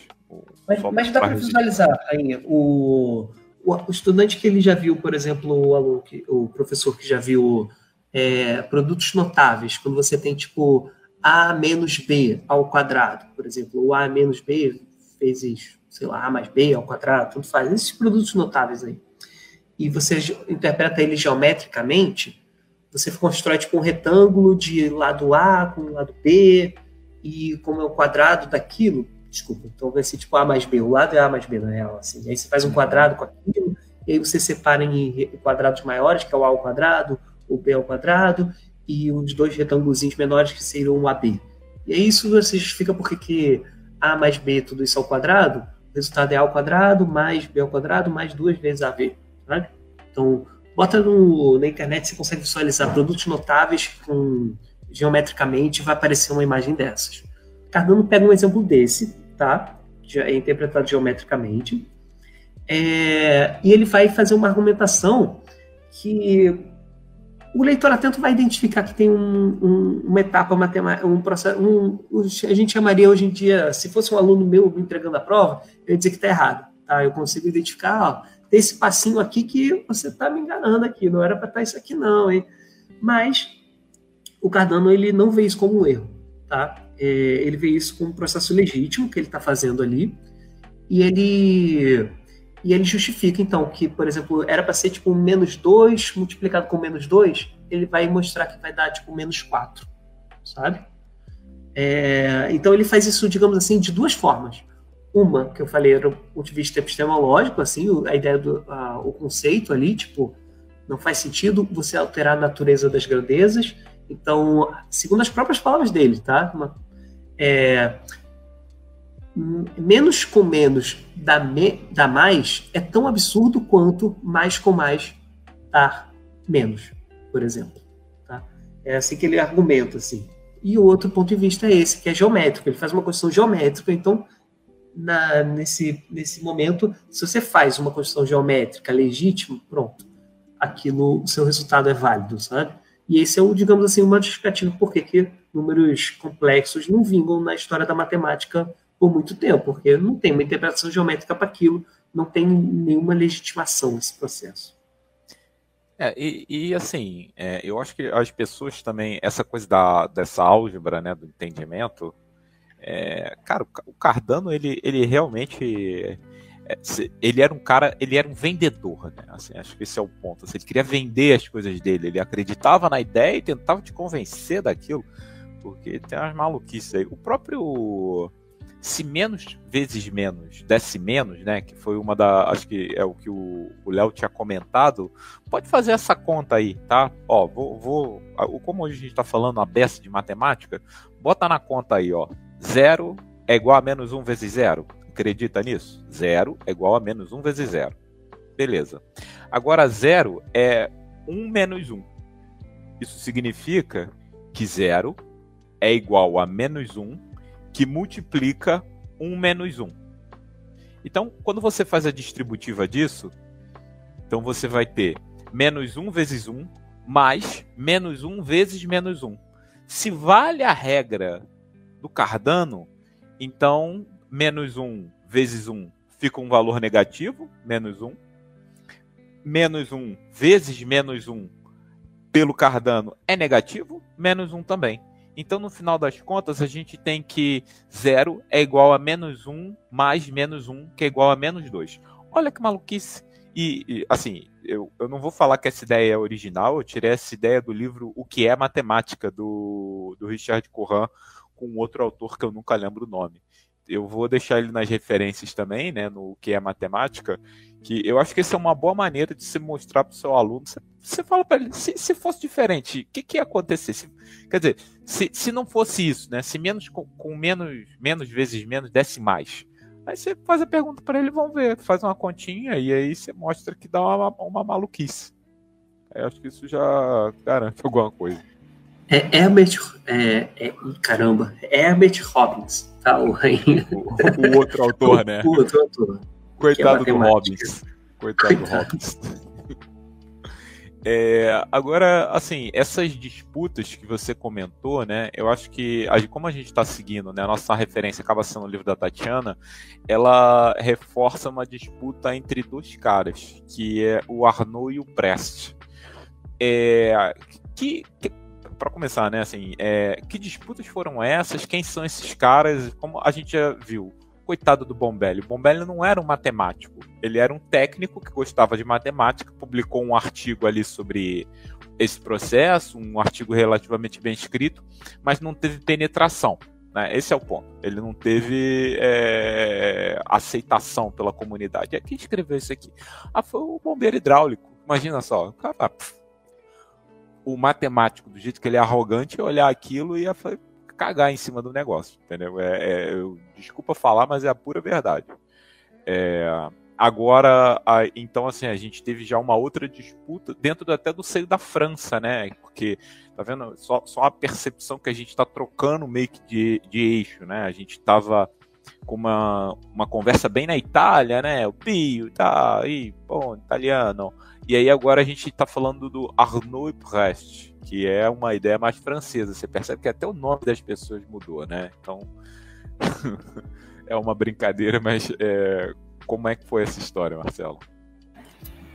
[SPEAKER 3] Mas, mas dá para visualizar, Rainha. O, o, o, estudante que ele já viu, por exemplo, o aluno, que, o professor que já viu é, produtos notáveis, quando você tem tipo A menos B ao quadrado, por exemplo, o A menos B vezes, sei lá, A mais B ao quadrado, tudo faz, esses produtos notáveis aí. E você interpreta ele geometricamente, você constrói tipo um retângulo de lado A com lado B, e como é o quadrado daquilo, desculpa, então vai ser tipo A mais B, o lado é A mais B na real, assim. Aí você faz um quadrado com aquilo, e aí você separa em quadrados maiores, que é o A ao quadrado, o B ao quadrado, e os dois retângulos menores que seriam o AB. E aí isso você justifica porque que a mais B, tudo isso ao quadrado, o resultado é A ao quadrado mais B ao quadrado mais duas vezes AB. Tá? Então, bota no, na internet, você consegue visualizar produtos notáveis com, geometricamente, vai aparecer uma imagem dessas. Cardano pega um exemplo desse, tá? É interpretado geometricamente. É, e ele vai fazer uma argumentação que o leitor atento vai identificar que tem um, um, uma etapa matemática, um processo, um, a gente chamaria hoje em dia, se fosse um aluno meu entregando a prova, eu ia dizer que está errado. Tá? Eu consigo identificar, ó, tem esse passinho aqui que você está me enganando aqui, não era para estar tá isso aqui não, hein? Mas o Cardano ele não vê isso como um erro, tá? É, ele vê isso como um processo legítimo que ele está fazendo ali, e ele E ele justifica, então, que, por exemplo, era para ser tipo menos 2 multiplicado com menos 2, ele vai mostrar que vai dar tipo menos 4, sabe? É, então ele faz isso, digamos assim, de duas formas. Uma, que eu falei, era o ponto de vista epistemológico, assim, a ideia do a, o conceito ali, tipo, não faz sentido você alterar a natureza das grandezas. Então, segundo as próprias palavras dele, tá? Uma, é, menos com menos dá, me, dá mais é tão absurdo quanto mais com mais dar menos, por exemplo. Tá? É assim que ele argumenta, assim. E o outro ponto de vista é esse, que é geométrico. Ele faz uma construção geométrica, então, na, nesse, nesse momento, se você faz uma construção geométrica legítima, pronto, aquilo, o seu resultado é válido, sabe? E esse é, o, digamos assim, uma justificativa por que números complexos não vingam na história da matemática por muito tempo, porque não tem uma interpretação geométrica para aquilo, não tem nenhuma legitimação nesse processo.
[SPEAKER 1] É, e, e assim, é, eu acho que as pessoas também, essa coisa da, dessa álgebra, né, do entendimento, é, cara, o Cardano, ele, ele realmente, é, ele era um cara, ele era um vendedor, né, assim, acho que esse é o ponto, assim, ele queria vender as coisas dele, ele acreditava na ideia e tentava te convencer daquilo, porque tem umas maluquices aí. O próprio se menos vezes menos desse menos, né, que foi uma da, acho que é o que o Léo tinha comentado, pode fazer essa conta aí, tá? Ó, vou, vou como hoje a gente está falando a beça de matemática, bota na conta aí, ó, zero é igual a menos 1 vezes zero. Acredita nisso? Zero é igual a menos 1 vezes zero. Beleza. Agora, zero é 1 menos 1. Isso significa que zero é igual a menos 1 que multiplica 1 menos 1. Então, quando você faz a distributiva disso, então você vai ter menos 1 vezes 1 mais menos 1 vezes menos 1. Se vale a regra do Cardano, então menos 1 vezes 1 fica um valor negativo, menos 1. Menos 1 vezes menos 1 pelo Cardano é negativo, menos 1 também. Então, no final das contas, a gente tem que 0 é igual a menos 1 mais menos 1, que é igual a menos 2. Olha que maluquice. E, e, assim, eu, eu não vou falar que essa ideia é original, eu tirei essa ideia do livro O que é Matemática, do, do Richard Corran, com outro autor que eu nunca lembro o nome. Eu vou deixar ele nas referências também, né, no que é matemática, que eu acho que essa é uma boa maneira de se mostrar para o seu aluno. Você, você fala para ele, se, se, fosse diferente, o que, que ia acontecer? Se, quer dizer, se, se não fosse isso, né? Se menos com, com, menos, menos vezes menos desse mais. Aí você faz a pergunta para ele, vamos ver, faz uma continha e aí você mostra que dá uma, uma maluquice. Eu acho que isso já garante alguma coisa.
[SPEAKER 3] É Herbert. É, é, caramba, Herbert Robbins, tá? O,
[SPEAKER 1] o, o outro autor, né?
[SPEAKER 3] O outro autor.
[SPEAKER 1] Coitado é do Hobbits. Coitado, Coitado. do Hobbits. É, agora, assim, essas disputas que você comentou, né? Eu acho que, como a gente está seguindo, né? A nossa referência acaba sendo o livro da Tatiana, ela reforça uma disputa entre dois caras, que é o Arnaud e o Prest. É, que, que para começar, né? Assim, é, que disputas foram essas? Quem são esses caras? Como a gente já viu, coitado do Bombelli. O Bombelli não era um matemático, ele era um técnico que gostava de matemática, publicou um artigo ali sobre esse processo, um artigo relativamente bem escrito, mas não teve penetração. Né? Esse é o ponto. Ele não teve é, aceitação pela comunidade. É quem escreveu isso aqui? Ah, foi o bombeiro hidráulico. Imagina só. Cara, o matemático, do jeito que ele é arrogante, ia olhar aquilo e ia cagar em cima do negócio, entendeu? É, é, eu, desculpa falar, mas é a pura verdade. É, agora, a, então, assim, a gente teve já uma outra disputa dentro do, até do seio da França, né? Porque, tá vendo? Só, só a percepção que a gente está trocando meio que de, de eixo, né? A gente estava com uma, uma conversa bem na Itália, né? O Pio, tá aí, bom, italiano. E aí agora a gente está falando do Arnaud Prest que é uma ideia mais francesa. Você percebe que até o nome das pessoas mudou, né? Então é uma brincadeira, mas é... como é que foi essa história, Marcelo?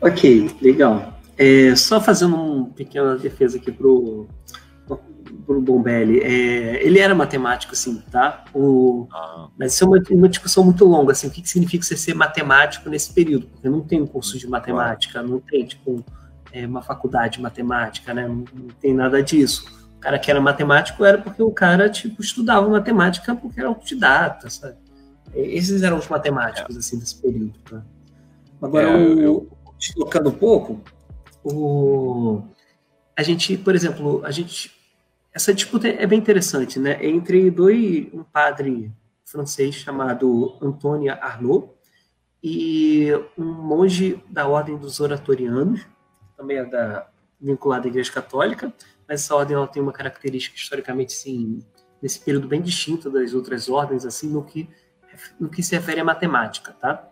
[SPEAKER 3] Ok, legal. É, só fazendo uma pequena defesa aqui pro, pro Bombelli. É, ele era matemático, assim, tá? O, ah. Mas isso é uma, uma, discussão muito longa, assim, o que, que significa você ser matemático nesse período? Porque não tem um curso de matemática, não tem, tipo, é, uma faculdade de matemática, né? Não, não, tem nada disso. O cara que era matemático era porque o cara, tipo, estudava matemática porque era autodidata, sabe? Esses eram os matemáticos, assim, desse período, tá? Agora, é, o, eu... um pouco, o a gente, por exemplo, a gente essa disputa é bem interessante, né? Entre dois um padre francês chamado Antônio Arnaud e um monge da ordem dos oratorianos, também é da vinculada à Igreja Católica, mas essa ordem ela tem uma característica historicamente sim nesse período bem distinta das outras ordens assim no que no que se refere à matemática, tá?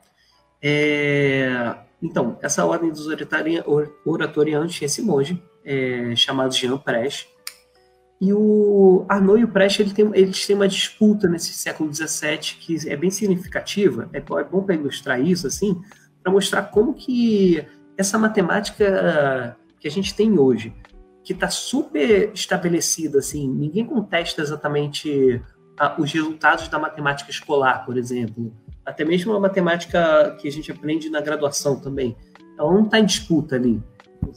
[SPEAKER 3] É, então, essa ordem dos oratorianos tinha esse monge é, chamado Jean Prest. E o Arnaud e o Prest ele tem, eles têm uma disputa nesse século XVII que é bem significativa. É, é bom para ilustrar isso, assim, para mostrar como que essa matemática que a gente tem hoje, que está super estabelecida, assim, ninguém contesta exatamente a, os resultados da matemática escolar, por exemplo. Até mesmo a matemática que a gente aprende na graduação também. Ela não está em disputa ali.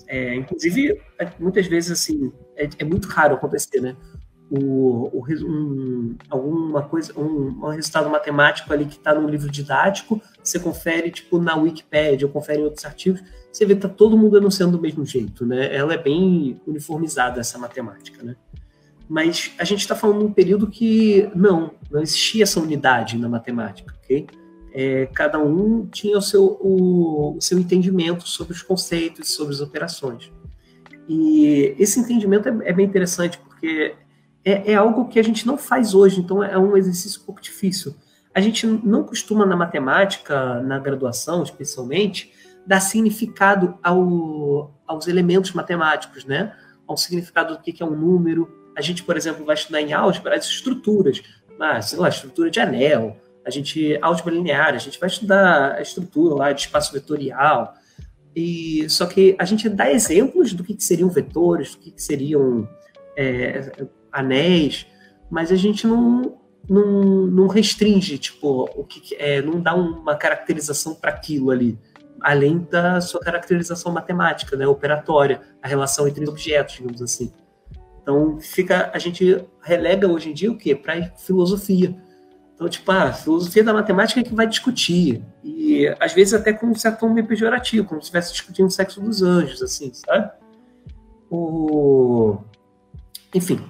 [SPEAKER 3] É, inclusive, é, muitas vezes, assim, é, é, muito raro acontecer, né? O, o um, alguma coisa, um, um, resultado matemático ali que está no livro didático, você confere, tipo, na Wikipedia, ou confere em outros artigos, você vê que tá todo mundo anunciando do mesmo jeito, né? Ela é bem uniformizada, essa matemática, né? Mas a gente está falando de um período que não, não existia essa unidade na matemática, ok? É, cada um tinha o seu, o, o, seu entendimento sobre os conceitos, sobre as operações. E esse entendimento é, é bem interessante, porque é, é, algo que a gente não faz hoje, então é um exercício um pouco difícil. A gente não costuma, na matemática, na graduação especialmente, dar significado ao, aos elementos matemáticos, né? Ao significado do que é um número. A gente, por exemplo, vai estudar em álgebra as estruturas, ah, sei lá, estrutura de anel, a gente álgebra linear, a gente vai estudar a estrutura lá de espaço vetorial. E só que a gente dá exemplos do que, que seriam vetores, do que, que seriam é, anéis, mas a gente não, não, não restringe, tipo, o que é, não dá uma caracterização para aquilo ali, além da sua caracterização matemática, né, operatória, a relação entre objetos, digamos assim. Então fica, a gente relega hoje em dia o quê? Para filosofia então, tipo, a filosofia da matemática é que vai discutir. E às vezes até com um certo tom meio pejorativo, como se estivesse discutindo o sexo dos anjos, assim, sabe? O... Enfim.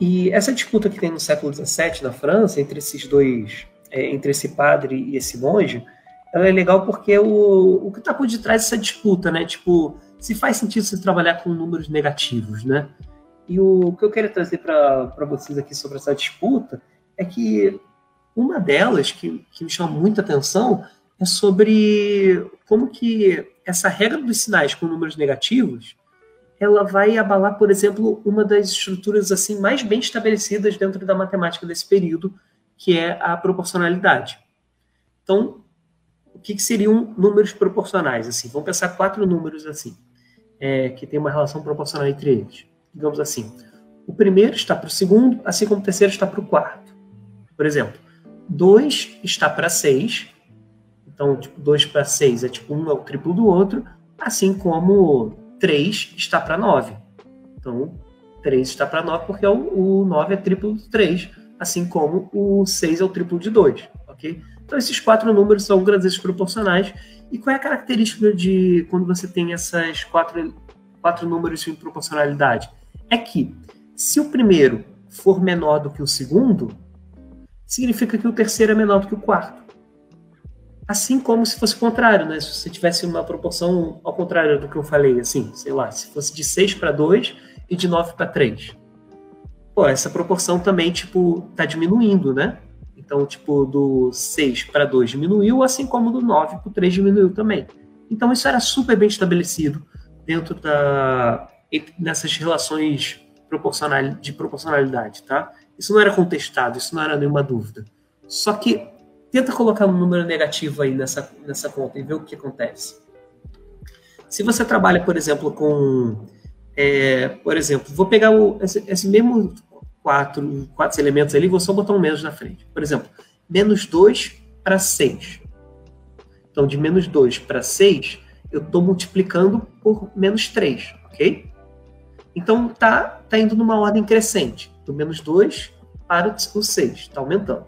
[SPEAKER 3] E essa disputa que tem no século XVII na França, entre esses dois, é, entre esse padre e esse monge, ela é legal porque o, o que está por detrás dessa disputa, né? Tipo, se faz sentido você trabalhar com números negativos, né? E o, o que eu quero trazer para vocês aqui sobre essa disputa é que uma delas, que, que me chama muita atenção, é sobre como que essa regra dos sinais com números negativos ela vai abalar, por exemplo, uma das estruturas assim mais bem estabelecidas dentro da matemática desse período, que é a proporcionalidade. Então, o que, que seriam números proporcionais? Assim, vamos pensar quatro números assim, é, que tem uma relação proporcional entre eles. Digamos assim, o primeiro está para o segundo, assim como o terceiro está para o quarto. Por exemplo, 2 está para 6. Então, tipo, 2 para 6 é tipo um é o triplo do outro, assim como 3 está para 9. Então, 3 está para 9 porque o, o 9 é triplo do 3, assim como o 6 é o triplo de 2, ok? Então, esses quatro números são grandezas proporcionais. E qual é a característica de quando você tem essas quatro, quatro números em proporcionalidade? É que se o primeiro for menor do que o segundo, significa que o terceiro é menor do que o quarto. Assim como se fosse o contrário, né? Se você tivesse uma proporção ao contrário do que eu falei, assim, sei lá, se fosse de 6 para 2 e de 9 para 3. Pô, essa proporção também, tipo, tá diminuindo, né? Então, tipo, do 6 para 2 diminuiu, assim como do 9 para 3 diminuiu também. Então, isso era super bem estabelecido dentro da nessas relações proporcional, de proporcionalidade, tá? Isso não era contestado, isso não era nenhuma dúvida. Só que tenta colocar um número negativo aí nessa, nessa conta e ver o que acontece. Se você trabalha, por exemplo, com É, por exemplo, vou pegar o, esse, esse, mesmo quatro, quatro elementos ali, vou só botar um menos na frente. Por exemplo, menos 2 para 6. Então, de menos 2 para 6, eu estou multiplicando por menos 3, ok? Então, tá, tá indo numa ordem crescente, do menos 2 para o 6, está aumentando.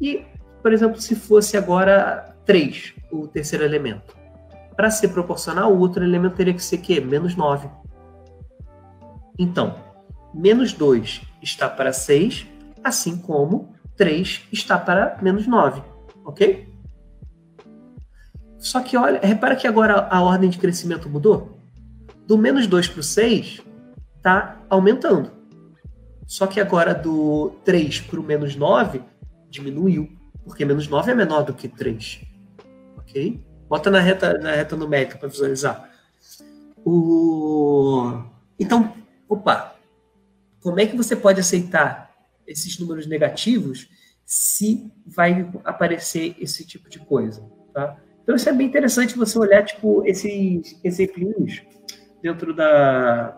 [SPEAKER 3] E, por exemplo, se fosse agora 3, o terceiro elemento. Para ser proporcional, o outro elemento teria que ser que Menos 9. Então, menos 2 está para 6, assim como 3 está para menos 9. Ok? Só que olha, repara que agora a ordem de crescimento mudou. Do menos 2 para o 6, está aumentando. Só que agora do 3 para o menos 9, diminuiu. Porque menos 9 é menor do que 3. Ok? Bota na reta, na reta numérica para visualizar. O... Então, opa, como é que você pode aceitar esses números negativos se vai aparecer esse tipo de coisa, tá? Então isso é bem interessante você olhar tipo esses exemplos dentro da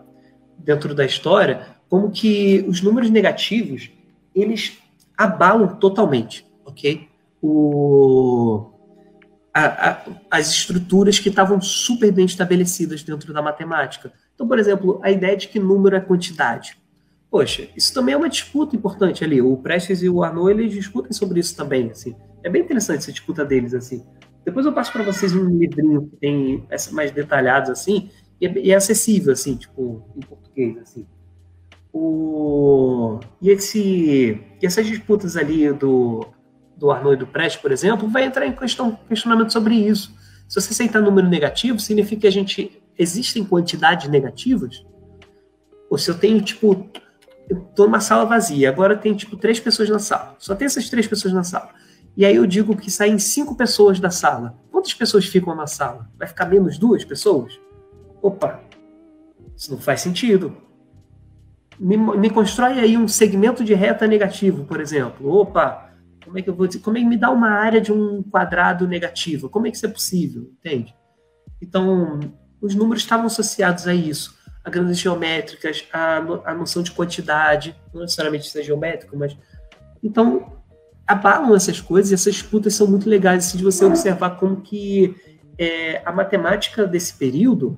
[SPEAKER 3] dentro da história, como que os números negativos eles abalam totalmente, ok? O a, a, as estruturas que estavam super bem estabelecidas dentro da matemática. Então, por exemplo, a ideia de que número é quantidade. Poxa, isso também é uma disputa importante ali. O Prestes e o Arnaud, eles discutem sobre isso também, assim. É bem interessante essa disputa deles, assim. Depois eu passo para vocês um livrinho que tem mais detalhados, assim, e é, e é acessível, assim, tipo, em português, assim. O... E, esse... e essas disputas ali do, do Arnaud e do Prestes, por exemplo, vai entrar em questão, questionamento sobre isso. Se você aceitar número negativo, significa que a gente... Existem quantidades negativas? Ou se eu tenho, tipo, eu tô numa sala vazia, agora tem tipo três pessoas na sala, só tem essas três pessoas na sala. E aí eu digo que saem cinco pessoas da sala. Quantas pessoas ficam na sala? Vai ficar menos duas pessoas? Opa, isso não faz sentido. Me, me constrói aí um segmento de reta negativo, por exemplo. Opa, como é que eu vou dizer? Como é que me dá uma área de um quadrado negativo? Como é que isso é possível? Entende? Então, os números estavam associados a isso a grandes geométricas, a, a noção de quantidade, não necessariamente isso é geométrico, mas. Então, abalam essas coisas e essas disputas são muito legais assim, de você observar como que é, a matemática desse período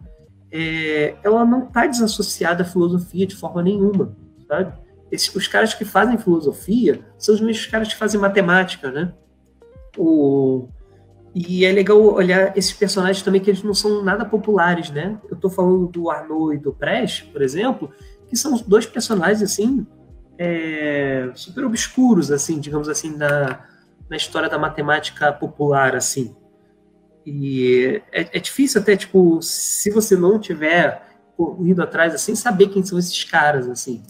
[SPEAKER 3] é, ela não está desassociada à filosofia de forma nenhuma, sabe? Esses, os caras que fazem filosofia são os mesmos caras que fazem matemática, né? O, e é legal olhar esses personagens também, que eles não são nada populares, né? Eu tô falando do Arnaud e do Prest, por exemplo, que são dois personagens, assim, é, super obscuros, assim, digamos assim, na, na história da matemática popular, assim. E é, é difícil até, tipo, se você não tiver ido atrás, assim, saber quem são esses caras, assim.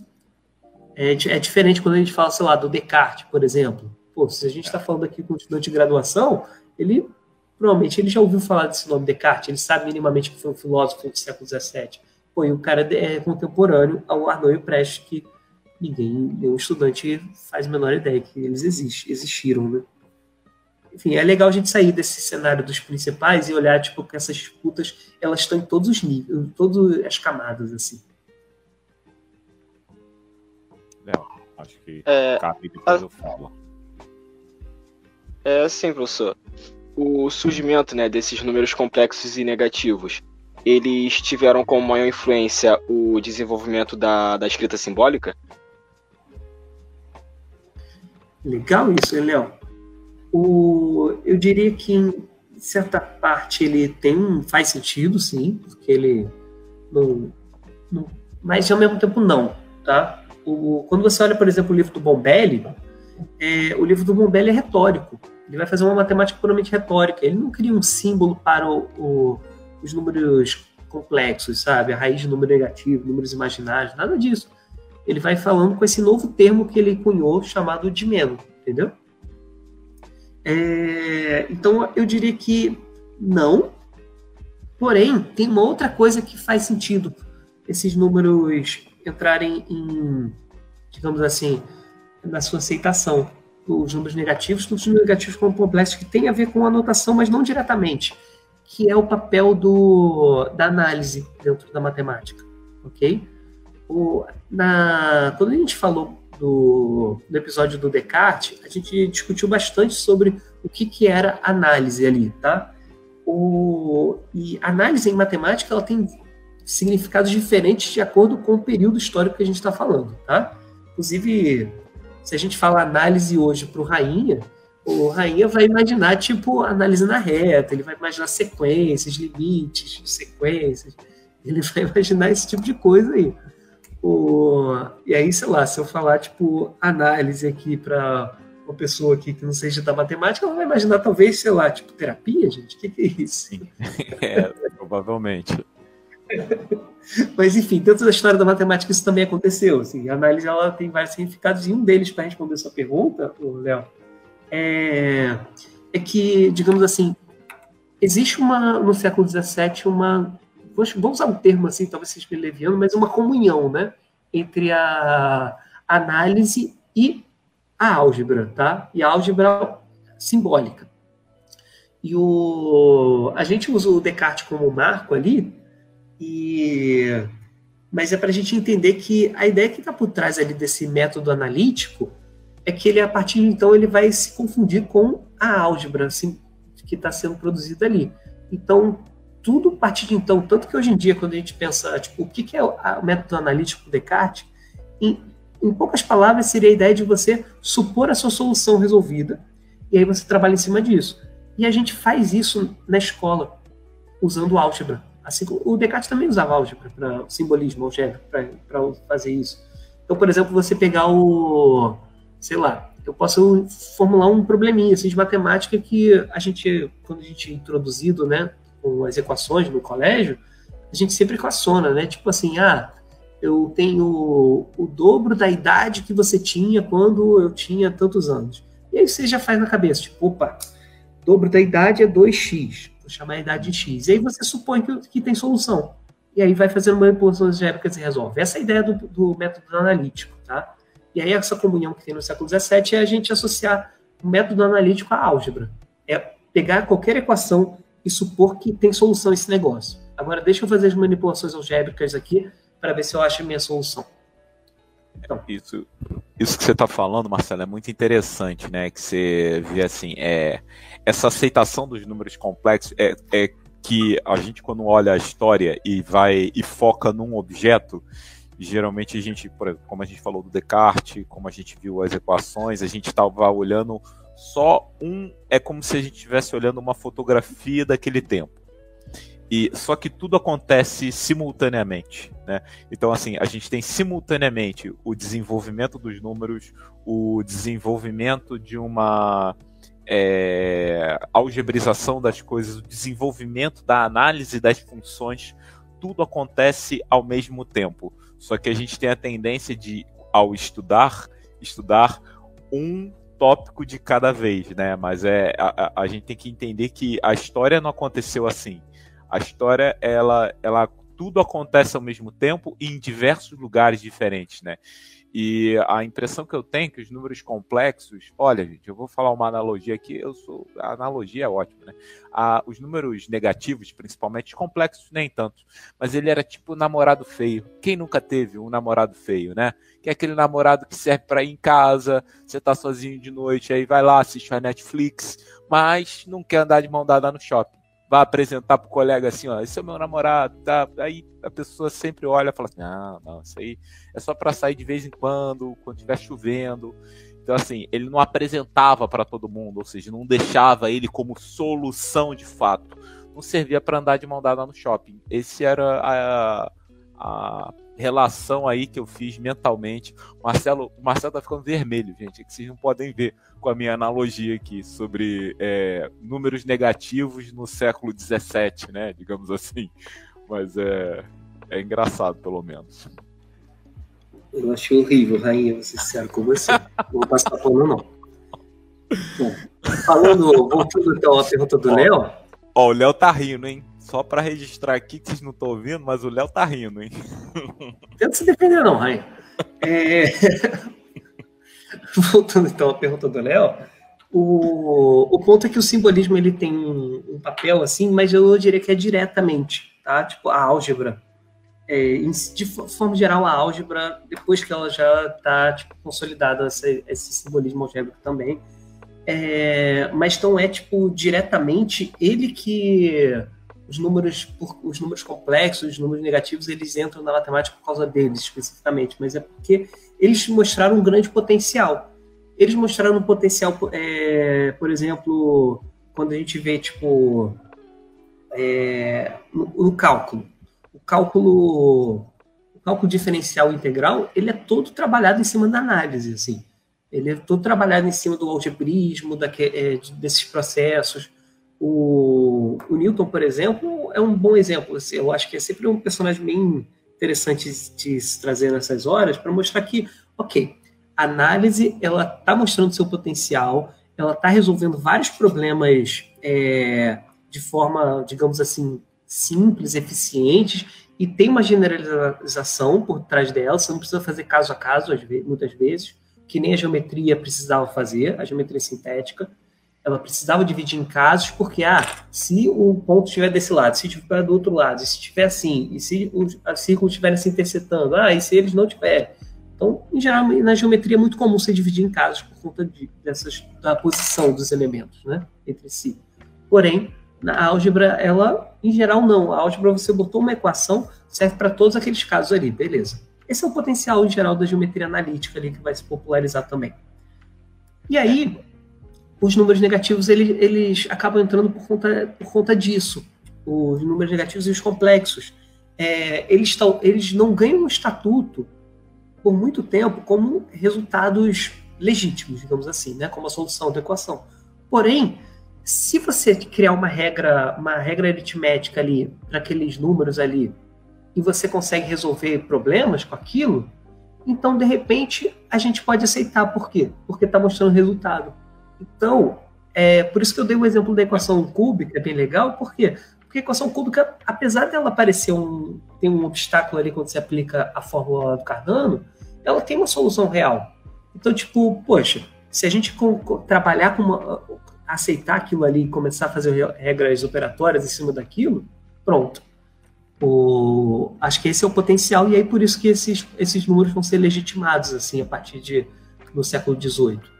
[SPEAKER 3] É, é diferente quando a gente fala, sei lá, do Descartes, por exemplo. Pô, se a gente está falando aqui com estudante de graduação, ele provavelmente ele já ouviu falar desse nome Descartes, ele sabe minimamente que foi um filósofo do século XVII. Pô, e o cara é contemporâneo ao Arnaud e Prestes, que ninguém, nenhum estudante faz a menor ideia que eles existem, existiram, né? Enfim, é legal a gente sair desse cenário dos principais e olhar, tipo, que essas disputas, elas estão em todos os níveis, em todas as camadas, assim.
[SPEAKER 1] Não, acho que é, cabe depois a... eu falo.
[SPEAKER 2] É assim, professor o surgimento né, desses números complexos e negativos, eles tiveram como maior influência o desenvolvimento da, da escrita simbólica?
[SPEAKER 3] Legal isso, Léo. O, eu diria que em certa parte ele tem faz sentido, sim, porque ele não, não mas ao mesmo tempo não, tá? O, quando você olha, por exemplo, o livro do Bombelli, é, o livro do Bombelli é retórico. Ele vai fazer uma matemática puramente retórica. Ele não cria um símbolo para o, o, os números complexos, sabe? A raiz de número negativo, números imaginários, nada disso. Ele vai falando com esse novo termo que ele cunhou, chamado de meno, entendeu? É, então, eu diria que não. Porém, tem uma outra coisa que faz sentido esses números entrarem em, digamos assim, na sua aceitação os números negativos, todos os números negativos como complexos que tem a ver com a anotação, mas não diretamente, que é o papel do, da análise dentro da matemática, ok? O, na, quando a gente falou do, do episódio do Descartes, a gente discutiu bastante sobre o que, que era análise ali, tá? O, e análise em matemática ela tem significados diferentes de acordo com o período histórico que a gente está falando, tá? Inclusive, se a gente fala análise hoje para o Rainha, o Rainha vai imaginar, tipo, análise na reta, ele vai imaginar sequências, limites, sequências, ele vai imaginar esse tipo de coisa aí. O, e aí, sei lá, se eu falar, tipo, análise aqui para uma pessoa aqui que não seja da matemática, ela vai imaginar talvez, sei lá, tipo, terapia, gente? O que, que é isso? Sim.
[SPEAKER 1] É, provavelmente.
[SPEAKER 3] Mas enfim, dentro da história da matemática isso também aconteceu. Assim, a análise ela tem vários significados e um deles para responder sua pergunta, Léo, é, é que, digamos assim, existe uma no século XVII uma vou usar um termo assim, talvez seja leviano, mas uma comunhão, né, entre a análise e a álgebra, tá? E a álgebra simbólica. E o a gente usa o Descartes como marco ali, e mas é para a gente entender que a ideia que está por trás ali desse método analítico é que ele a partir de então ele vai se confundir com a álgebra assim, que está sendo produzida ali. Então tudo a partir de então, tanto que hoje em dia, quando a gente pensa, tipo, o que, é o método analítico Descartes, em, em poucas palavras, seria a ideia de você supor a sua solução resolvida, e aí você trabalha em cima disso. E a gente faz isso na escola, usando álgebra. Assim, o Descartes também usava álgebra para simbolismo algébrico, para fazer isso. Então, por exemplo, você pegar o, sei lá, eu posso formular um probleminha assim, de matemática que a gente, quando a gente é introduzido, né, com as equações no colégio, a gente sempre equaciona, né? Tipo assim, ah, eu tenho o dobro da idade que você tinha quando eu tinha tantos anos. E aí você já faz na cabeça, tipo, opa, dobro da idade é 2x, vou chamar a idade de x. E aí você supõe que, que tem solução. E aí vai fazendo manipulações algébricas e resolve. Essa é a ideia do, do método analítico, tá? E aí essa comunhão que tem no século XVII é a gente associar o método analítico à álgebra. É pegar qualquer equação e supor que tem solução esse negócio. Agora, deixa eu fazer as manipulações algébricas aqui para ver se eu acho a minha solução.
[SPEAKER 1] Então. Isso, isso que você está falando, Marcelo, é muito interessante, né? Que você vê assim, é, essa aceitação dos números complexos é, é que a gente quando olha a história e vai e foca num objeto, geralmente a gente, como a gente falou do Descartes, como a gente viu as equações, a gente estava olhando só um é como se a gente estivesse olhando uma fotografia daquele tempo. E só que tudo acontece simultaneamente, né? Então assim, a gente tem simultaneamente o desenvolvimento dos números, o desenvolvimento de uma é, algebrização das coisas, o desenvolvimento da análise das funções, tudo acontece ao mesmo tempo. Só que a gente tem a tendência de, ao estudar, estudar um tópico de cada vez, né? Mas é a, a, gente tem que entender que a história não aconteceu assim. A história ela ela tudo acontece ao mesmo tempo e em diversos lugares diferentes, né? E a impressão que eu tenho é que os números complexos, olha, gente, eu vou falar uma analogia aqui, eu sou, a analogia é ótima, né? Ah, os números negativos, principalmente complexos, nem tanto, mas ele era tipo namorado feio. Quem nunca teve um namorado feio, né? Que é aquele namorado que serve para ir em casa, você tá sozinho de noite, aí vai lá, assiste a Netflix, mas não quer andar de mão dada no shopping vai apresentar pro colega assim, ó, esse é meu namorado, tá? Aí a pessoa sempre olha e fala assim, ah, não, isso aí é só para sair de vez em quando, quando estiver chovendo. Então assim, ele não apresentava para todo mundo, ou seja, não deixava ele como solução de fato. Não servia para andar de mão dada no shopping. Esse era a, a relação aí que eu fiz mentalmente. Marcelo, o Marcelo tá ficando vermelho, gente, é que vocês não podem ver com a minha analogia aqui sobre é, números negativos no século XVII, né, digamos assim. Mas é, é engraçado, pelo menos.
[SPEAKER 3] Eu achei horrível, Rainha, você sincero com você. Não vou passar pano, não. Bom, falando, voltando então à pergunta do Léo.
[SPEAKER 1] Ó, o Léo tá rindo, hein? Só para registrar aqui que vocês não estão ouvindo, mas o Léo tá rindo, hein?
[SPEAKER 3] Tenta se defender, não, Rainha. É... Voltando então à pergunta do Léo, o, o ponto é que o simbolismo ele tem um, papel assim, mas eu diria que é diretamente, tá? Tipo, a álgebra é, de forma geral, a álgebra, depois que ela já está tipo, consolidada, esse, esse, simbolismo algébrico também. É, mas não é, tipo, diretamente ele que os números, os números complexos, os números negativos, eles entram na matemática por causa deles, especificamente, mas é porque eles mostraram um grande potencial. Eles mostraram um potencial, é, por exemplo, quando a gente vê, tipo, é, no, no, cálculo. O cálculo, o cálculo diferencial integral, ele é todo trabalhado em cima da análise, assim. Ele é todo trabalhado em cima do algebrismo, da, é, desses processos. O, o, Newton, por exemplo, é um bom exemplo. Assim, eu acho que é sempre um personagem bem interessante de se trazer nessas horas para mostrar que, ok, a análise ela está mostrando seu potencial, ela está resolvendo vários problemas é, de forma, digamos assim, simples, eficientes, e tem uma generalização por trás dela, você não precisa fazer caso a caso, muitas vezes, que nem a geometria precisava fazer, a geometria sintética. Ela precisava dividir em casos, porque, ah, se o ponto estiver desse lado, se estiver do outro lado, se estiver assim, e se os círculos estiverem se interceptando, ah, e se eles não tiverem. Então, em geral, na geometria é muito comum você dividir em casos por conta de, dessas, da posição dos elementos, né, entre si. Porém, na álgebra, ela, em geral, não. A álgebra, você botou uma equação, serve para todos aqueles casos ali, beleza. Esse é o potencial, em geral, da geometria analítica ali, que vai se popularizar também. E aí, os números negativos, eles, eles acabam entrando por conta, por conta disso. Os números negativos e os complexos. É, eles, tão, eles não ganham um estatuto por muito tempo como resultados legítimos, digamos assim, né, como a solução da equação. Porém, se você criar uma regra, uma regra aritmética ali para aqueles números ali e você consegue resolver problemas com aquilo, então de repente a gente pode aceitar. Por quê? Porque está mostrando resultado. Então, é por isso que eu dei o exemplo da equação cúbica, é bem legal, por quê? Porque a equação cúbica, apesar dela parecer um, tem um obstáculo ali quando você aplica a fórmula do Cardano, ela tem uma solução real. Então, tipo, poxa, se a gente com, com, trabalhar com uma, aceitar aquilo ali e começar a fazer regras operatórias em cima daquilo, pronto. O, acho que esse é o potencial e aí por isso que esses, esses números vão ser legitimados assim a partir de no século XVIII.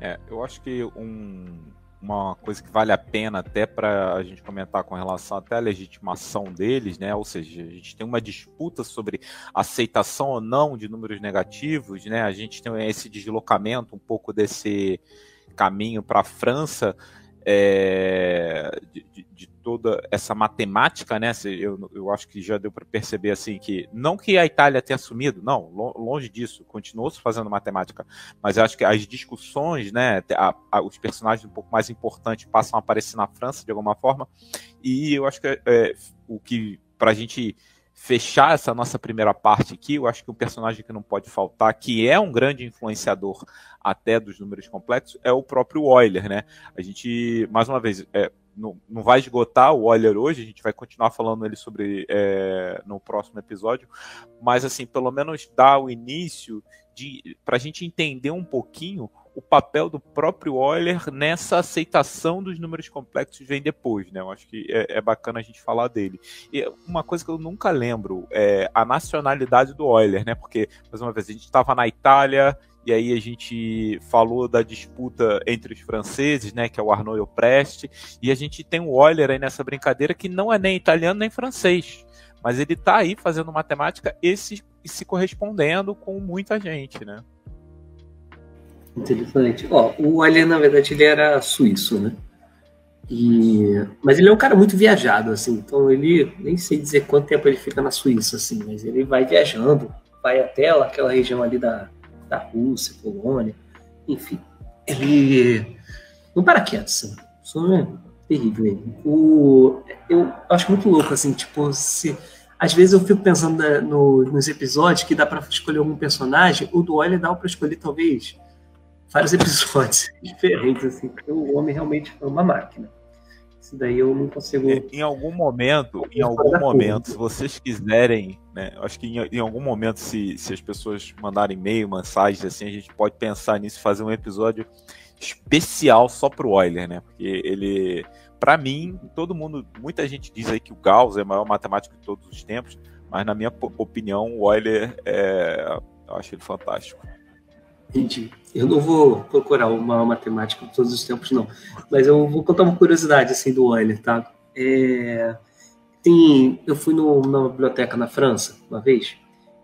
[SPEAKER 1] É, eu acho que um, uma coisa que vale a pena até para a gente comentar com relação até à legitimação deles, né? Ou seja, a gente tem uma disputa sobre aceitação ou não de números negativos, né? A gente tem esse deslocamento um pouco desse caminho para a França é, de, de, de, toda essa matemática, né? Eu, eu acho que já deu para perceber assim que não que a Itália tenha assumido, não, longe disso, continuou se fazendo matemática, mas eu acho que as discussões, né? A, a, os personagens um pouco mais importantes passam a aparecer na França de alguma forma, e eu acho que é, é o que para a gente fechar essa nossa primeira parte aqui, eu acho que um personagem que não pode faltar, que é um grande influenciador até dos números complexos, é o próprio Euler, né? A gente, mais uma vez, é, não, não vai esgotar o Euler hoje, a gente vai continuar falando ele sobre é, no próximo episódio, mas assim, pelo menos dá o início de para a gente entender um pouquinho o papel do próprio Euler nessa aceitação dos números complexos vem depois, né? Eu acho que é, é, bacana a gente falar dele. E uma coisa que eu nunca lembro é a nacionalidade do Euler, né? Porque, mais uma vez, a gente estava na Itália e aí a gente falou da disputa entre os franceses, né? Que é o Arnaud e o Preste, e a gente tem o Euler aí nessa brincadeira que não é nem italiano nem francês. Mas ele está aí fazendo matemática e se, e se correspondendo com muita gente, né?
[SPEAKER 3] Interessante. Ó, o Alien, na verdade, ele era suíço, né? E... Mas ele é um cara muito viajado, assim, então ele, nem sei dizer quanto tempo ele fica na Suíça, assim, mas ele vai viajando, vai até aquela região ali da, da Rússia, Polônia, enfim. Ele não para quieto, assim, isso é terrível ele. O... Eu acho muito louco, assim, tipo, se... Às vezes eu fico pensando na, no, nos episódios que dá para escolher algum personagem, o do Olha dá para escolher talvez vários episódios diferentes, assim, porque o homem realmente foi uma máquina. Isso daí eu não consigo.
[SPEAKER 1] É, em algum momento, em algum momento, se vocês quiserem, né? Acho que em, em, algum momento, se, se as pessoas mandarem e-mail, mensagens, assim, a gente pode pensar nisso, fazer um episódio especial só pro Euler, né? Porque ele para mim, todo mundo, muita gente diz aí que o Gauss é o maior matemático de todos os tempos, mas na minha opinião, o Euler é, eu acho ele fantástico.
[SPEAKER 3] Entendi. Eu não vou procurar o maior matemático de todos os tempos, não. Mas eu vou contar uma curiosidade assim do Euler, tá? É, tem, eu fui no, na biblioteca na França uma vez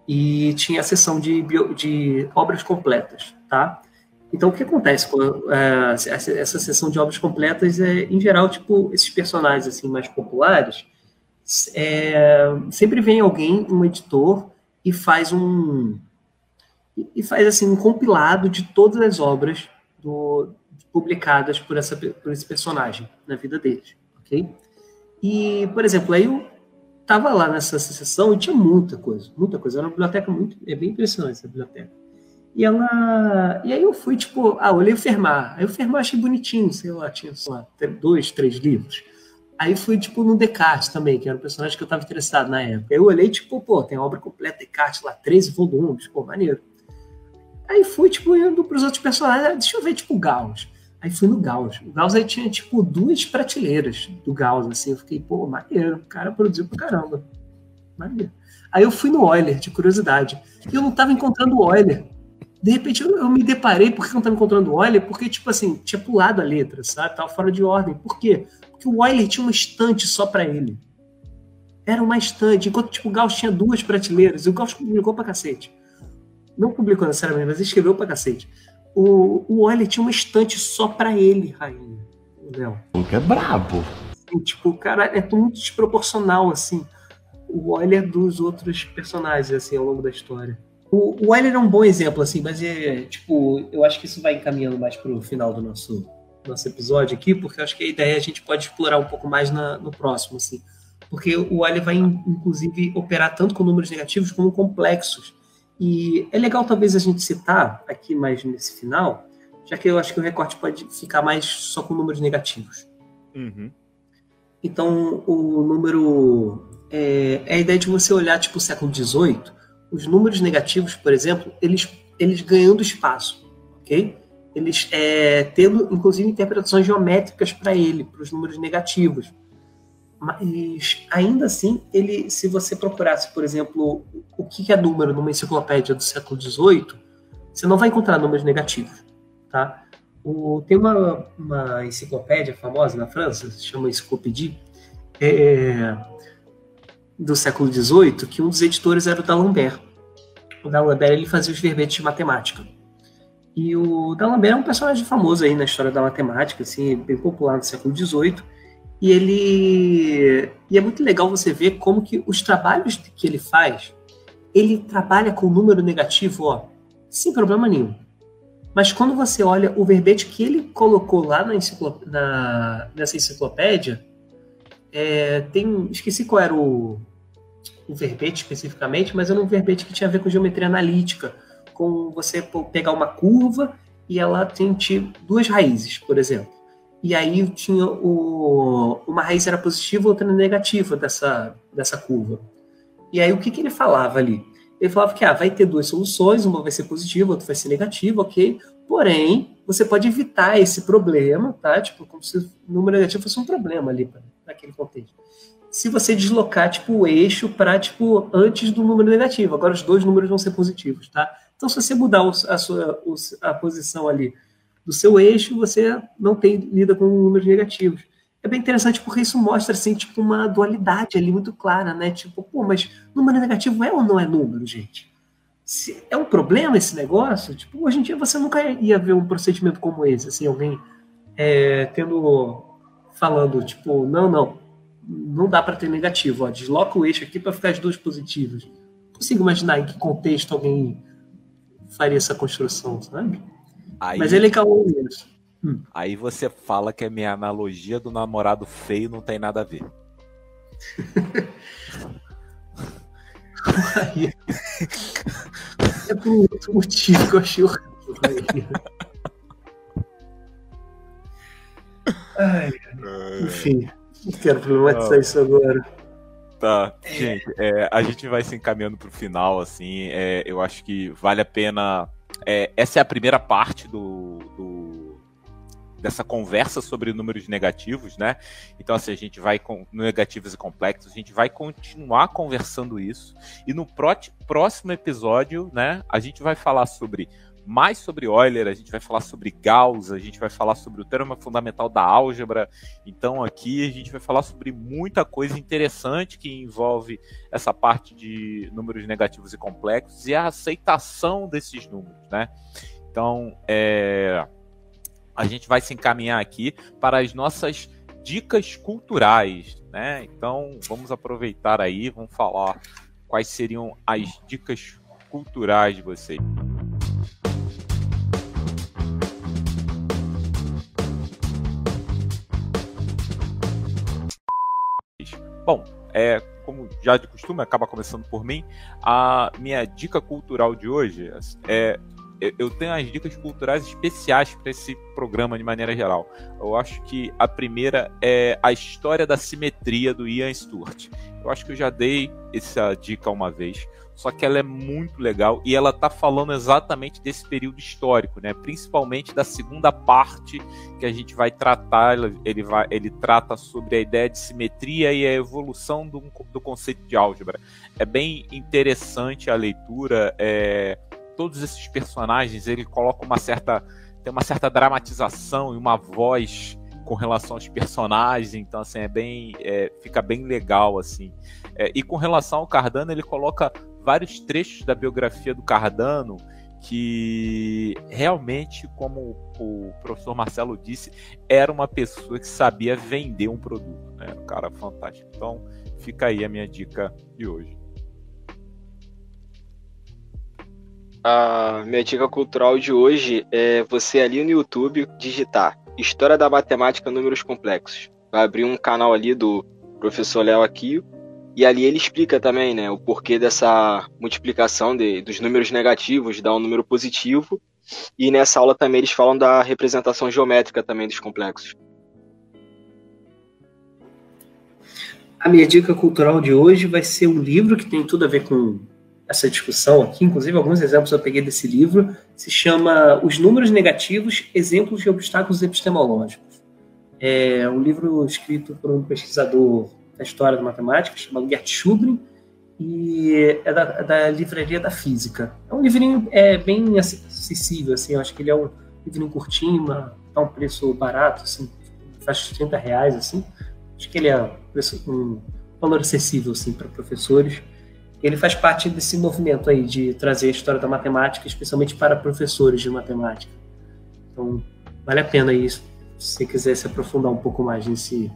[SPEAKER 3] e tinha a sessão de, bio, de obras completas, tá? Então, o que acontece com é, essa, sessão de obras completas é, em geral, tipo, esses personagens assim mais populares, é, sempre vem alguém, um editor, e faz um e faz assim um compilado de todas as obras do, publicadas por, essa, por esse personagem na vida deles, ok? E, por exemplo, aí eu tava lá nessa sessão e tinha muita coisa, muita coisa. Era uma biblioteca muito, é bem impressionante essa biblioteca. E ela, e aí eu fui tipo, ah, olhei o Fermar. Aí o Fermar achei bonitinho, sei lá, tinha sei lá, dois, três livros. Aí fui tipo no Descartes também, que era um personagem que eu estava interessado na época. Aí eu olhei tipo, pô, tem a obra completa Descartes lá, 13 volumes, pô, maneiro. Aí fui, tipo, indo pros outros personagens, ah, deixa eu ver, tipo, Gauss. Aí fui no Gauss. O Gauss aí tinha, tipo, duas prateleiras do Gauss, assim. Eu fiquei, pô, maneiro, o cara produziu pra caramba. Maneiro. Aí eu fui no Euler, de curiosidade. E eu não tava encontrando o Euler. De repente eu, eu me deparei, por que eu não tava encontrando o Euler? Porque, tipo assim, tinha pulado a letra, sabe? Tava fora de ordem. Por quê? Porque o Euler tinha uma estante só para ele. Era uma estante, enquanto, tipo, o Gauss tinha duas prateleiras. E o Gauss publicou pra cacete não publicou necessariamente, mas escreveu pra cacete. O, o Euler tinha uma estante só para ele, rainha. Léo.
[SPEAKER 4] Que é brabo.
[SPEAKER 3] Assim, tipo, o cara é muito desproporcional, assim, o Euler dos outros personagens, assim, ao longo da história. O, o Euler é um bom exemplo, assim, mas é, tipo, eu acho que isso vai encaminhando mais pro final do nosso, nosso episódio aqui, porque eu acho que a ideia a gente pode explorar um pouco mais na, no próximo, assim. Porque o Euler vai, inclusive, operar tanto com números negativos como complexos. E é legal talvez a gente citar aqui mais nesse final, já que eu acho que o recorte pode ficar mais só com números negativos.
[SPEAKER 1] Uhum.
[SPEAKER 3] Então, o número. É, é, a ideia de você olhar, tipo, o século XVIII, os números negativos, por exemplo, eles, eles ganhando espaço, ok? Eles é, tendo, inclusive, interpretações geométricas para ele, para os números negativos. Mas ainda assim, ele, se você procurasse, por exemplo, o que é número numa enciclopédia do século XVIII, você não vai encontrar números negativos, tá? O, tem uma, uma enciclopédia famosa na França, se chama Enciclopédie, é, do século XVIII, que um dos editores era o D'Alembert. O D'Alembert ele fazia os verbetes de matemática. E o D'Alembert é um personagem famoso aí na história da matemática, assim, bem popular no século XVIII e ele e é muito legal você ver como que os trabalhos que ele faz, ele trabalha com número negativo, ó, sem problema nenhum. Mas quando você olha o verbete que ele colocou lá na, na nessa enciclopédia, é, tem esqueci qual era o, o verbete especificamente, mas era um verbete que tinha a ver com geometria analítica, com você pegar uma curva e ela tem duas raízes, por exemplo e aí tinha o, uma raiz era positiva, outra negativa dessa, dessa curva. E aí o que, que ele falava ali? Ele falava que ah, vai ter duas soluções, uma vai ser positiva, outra vai ser negativa, ok? Porém, você pode evitar esse problema, tá? Tipo, como se o número negativo fosse um problema ali naquele contexto. Se você deslocar, tipo, o eixo para, tipo, antes do número negativo. Agora os dois números vão ser positivos, tá? Então, se você mudar a sua a posição ali do seu eixo, você não tem lida com números negativos. É bem interessante porque isso mostra assim, tipo, uma dualidade ali muito clara, né? Tipo, pô, mas número negativo é ou não é número, gente? Se é um problema esse negócio, tipo, hoje em dia você nunca ia ver um procedimento como esse, assim, alguém é, tendo falando, tipo, não, não, não dá para ter negativo, ó, desloca o eixo aqui para ficar as duas positivas. Consigo imaginar em que contexto alguém faria essa construção, sabe? Aí, Mas ele é calou isso.
[SPEAKER 1] Hum. Aí você fala que a minha analogia do namorado feio não tem nada a ver.
[SPEAKER 3] é por outro motivo que eu achei horrível. Ai, enfim, não quero problematizar ah. isso agora.
[SPEAKER 1] Tá, gente, é, a gente vai se encaminhando pro final, assim, é, eu acho que vale a pena é, essa é a primeira parte do, do dessa conversa sobre números negativos, né? Então, assim, a gente vai com negativos e complexos, a gente vai continuar conversando isso. E no próximo episódio, né, a gente vai falar sobre mais sobre Euler, a gente vai falar sobre Gauss, a gente vai falar sobre o teorema fundamental da álgebra. Então aqui a gente vai falar sobre muita coisa interessante que envolve essa parte de números negativos e complexos e a aceitação desses números, né? Então, é, a gente vai se encaminhar aqui para as nossas dicas culturais, né? Então, vamos aproveitar aí, vamos falar quais seriam as dicas culturais de vocês. Bom, é, como já de costume, acaba começando por mim, a minha dica cultural de hoje é eu tenho as dicas culturais especiais para esse programa de maneira geral. Eu acho que a primeira é a história da simetria do Ian Stewart. Eu acho que eu já dei essa dica uma vez só que ela é muito legal e ela está falando exatamente desse período histórico, né? Principalmente da segunda parte que a gente vai tratar. Ele, vai, ele trata sobre a ideia de simetria e a evolução do, do conceito de álgebra. É bem interessante a leitura. É, todos esses personagens ele coloca uma certa tem uma certa dramatização e uma voz com relação aos personagens, então assim é bem é, fica bem legal assim. É, e com relação ao Cardano ele coloca vários trechos da biografia do Cardano que realmente, como o professor Marcelo disse, era uma pessoa que sabia vender um produto, né? Um cara fantástico. Então, fica aí a minha dica de hoje.
[SPEAKER 2] A minha dica cultural de hoje é você ali no YouTube digitar História da Matemática Números Complexos. Vai abrir um canal ali do professor Léo Aquio e ali ele explica também, né, o porquê dessa multiplicação de, dos números negativos, dá um número positivo. E nessa aula também eles falam da representação geométrica também dos complexos.
[SPEAKER 3] A minha dica cultural de hoje vai ser um livro que tem tudo a ver com essa discussão aqui, inclusive alguns exemplos eu peguei desse livro, se chama Os Números Negativos, Exemplos de Obstáculos Epistemológicos. É um livro escrito por um pesquisador da história da matemática, chamado Gert Schubrin, e é da, da, livraria da física. É um livrinho é, bem acessível, assim, eu acho que ele é um livrinho curtinho, tá um preço barato, assim, faz 30 reais, assim. Acho que ele é um, preço, um valor acessível, assim, para professores. Ele faz parte desse movimento aí de trazer a história da matemática, especialmente para professores de matemática. Então, vale a pena isso, se você quiser se aprofundar um pouco mais nesse,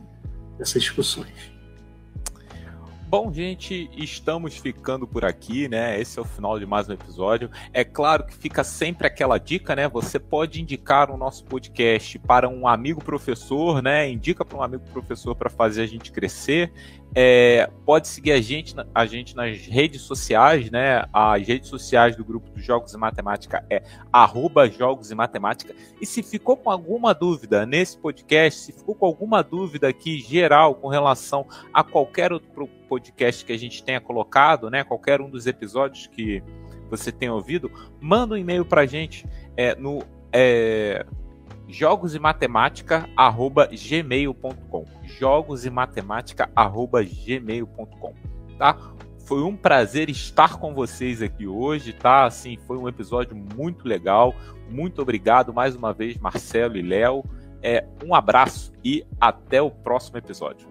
[SPEAKER 3] nessas discussões.
[SPEAKER 1] Bom, gente, estamos ficando por aqui, né? Esse é o final de mais um episódio. É claro que fica sempre aquela dica, né? Você pode indicar o nosso podcast para um amigo professor, né? Indica para um amigo professor para fazer a gente crescer. É, pode seguir a gente, a gente nas redes sociais, né? As redes sociais do grupo dos Jogos e Matemática é arroba Jogos e Matemática. E se ficou com alguma dúvida nesse podcast, se ficou com alguma dúvida aqui geral com relação a qualquer outro podcast que a gente tenha colocado, né? Qualquer um dos episódios que você tenha ouvido, manda um e-mail para a gente é, no é, jogosematemática@gmail.com. jogosematemática@gmail.com, tá? Foi um prazer estar com vocês aqui hoje, tá? Assim, foi um episódio muito legal. Muito obrigado mais uma vez, Marcelo e Léo. É, um abraço e até o próximo episódio.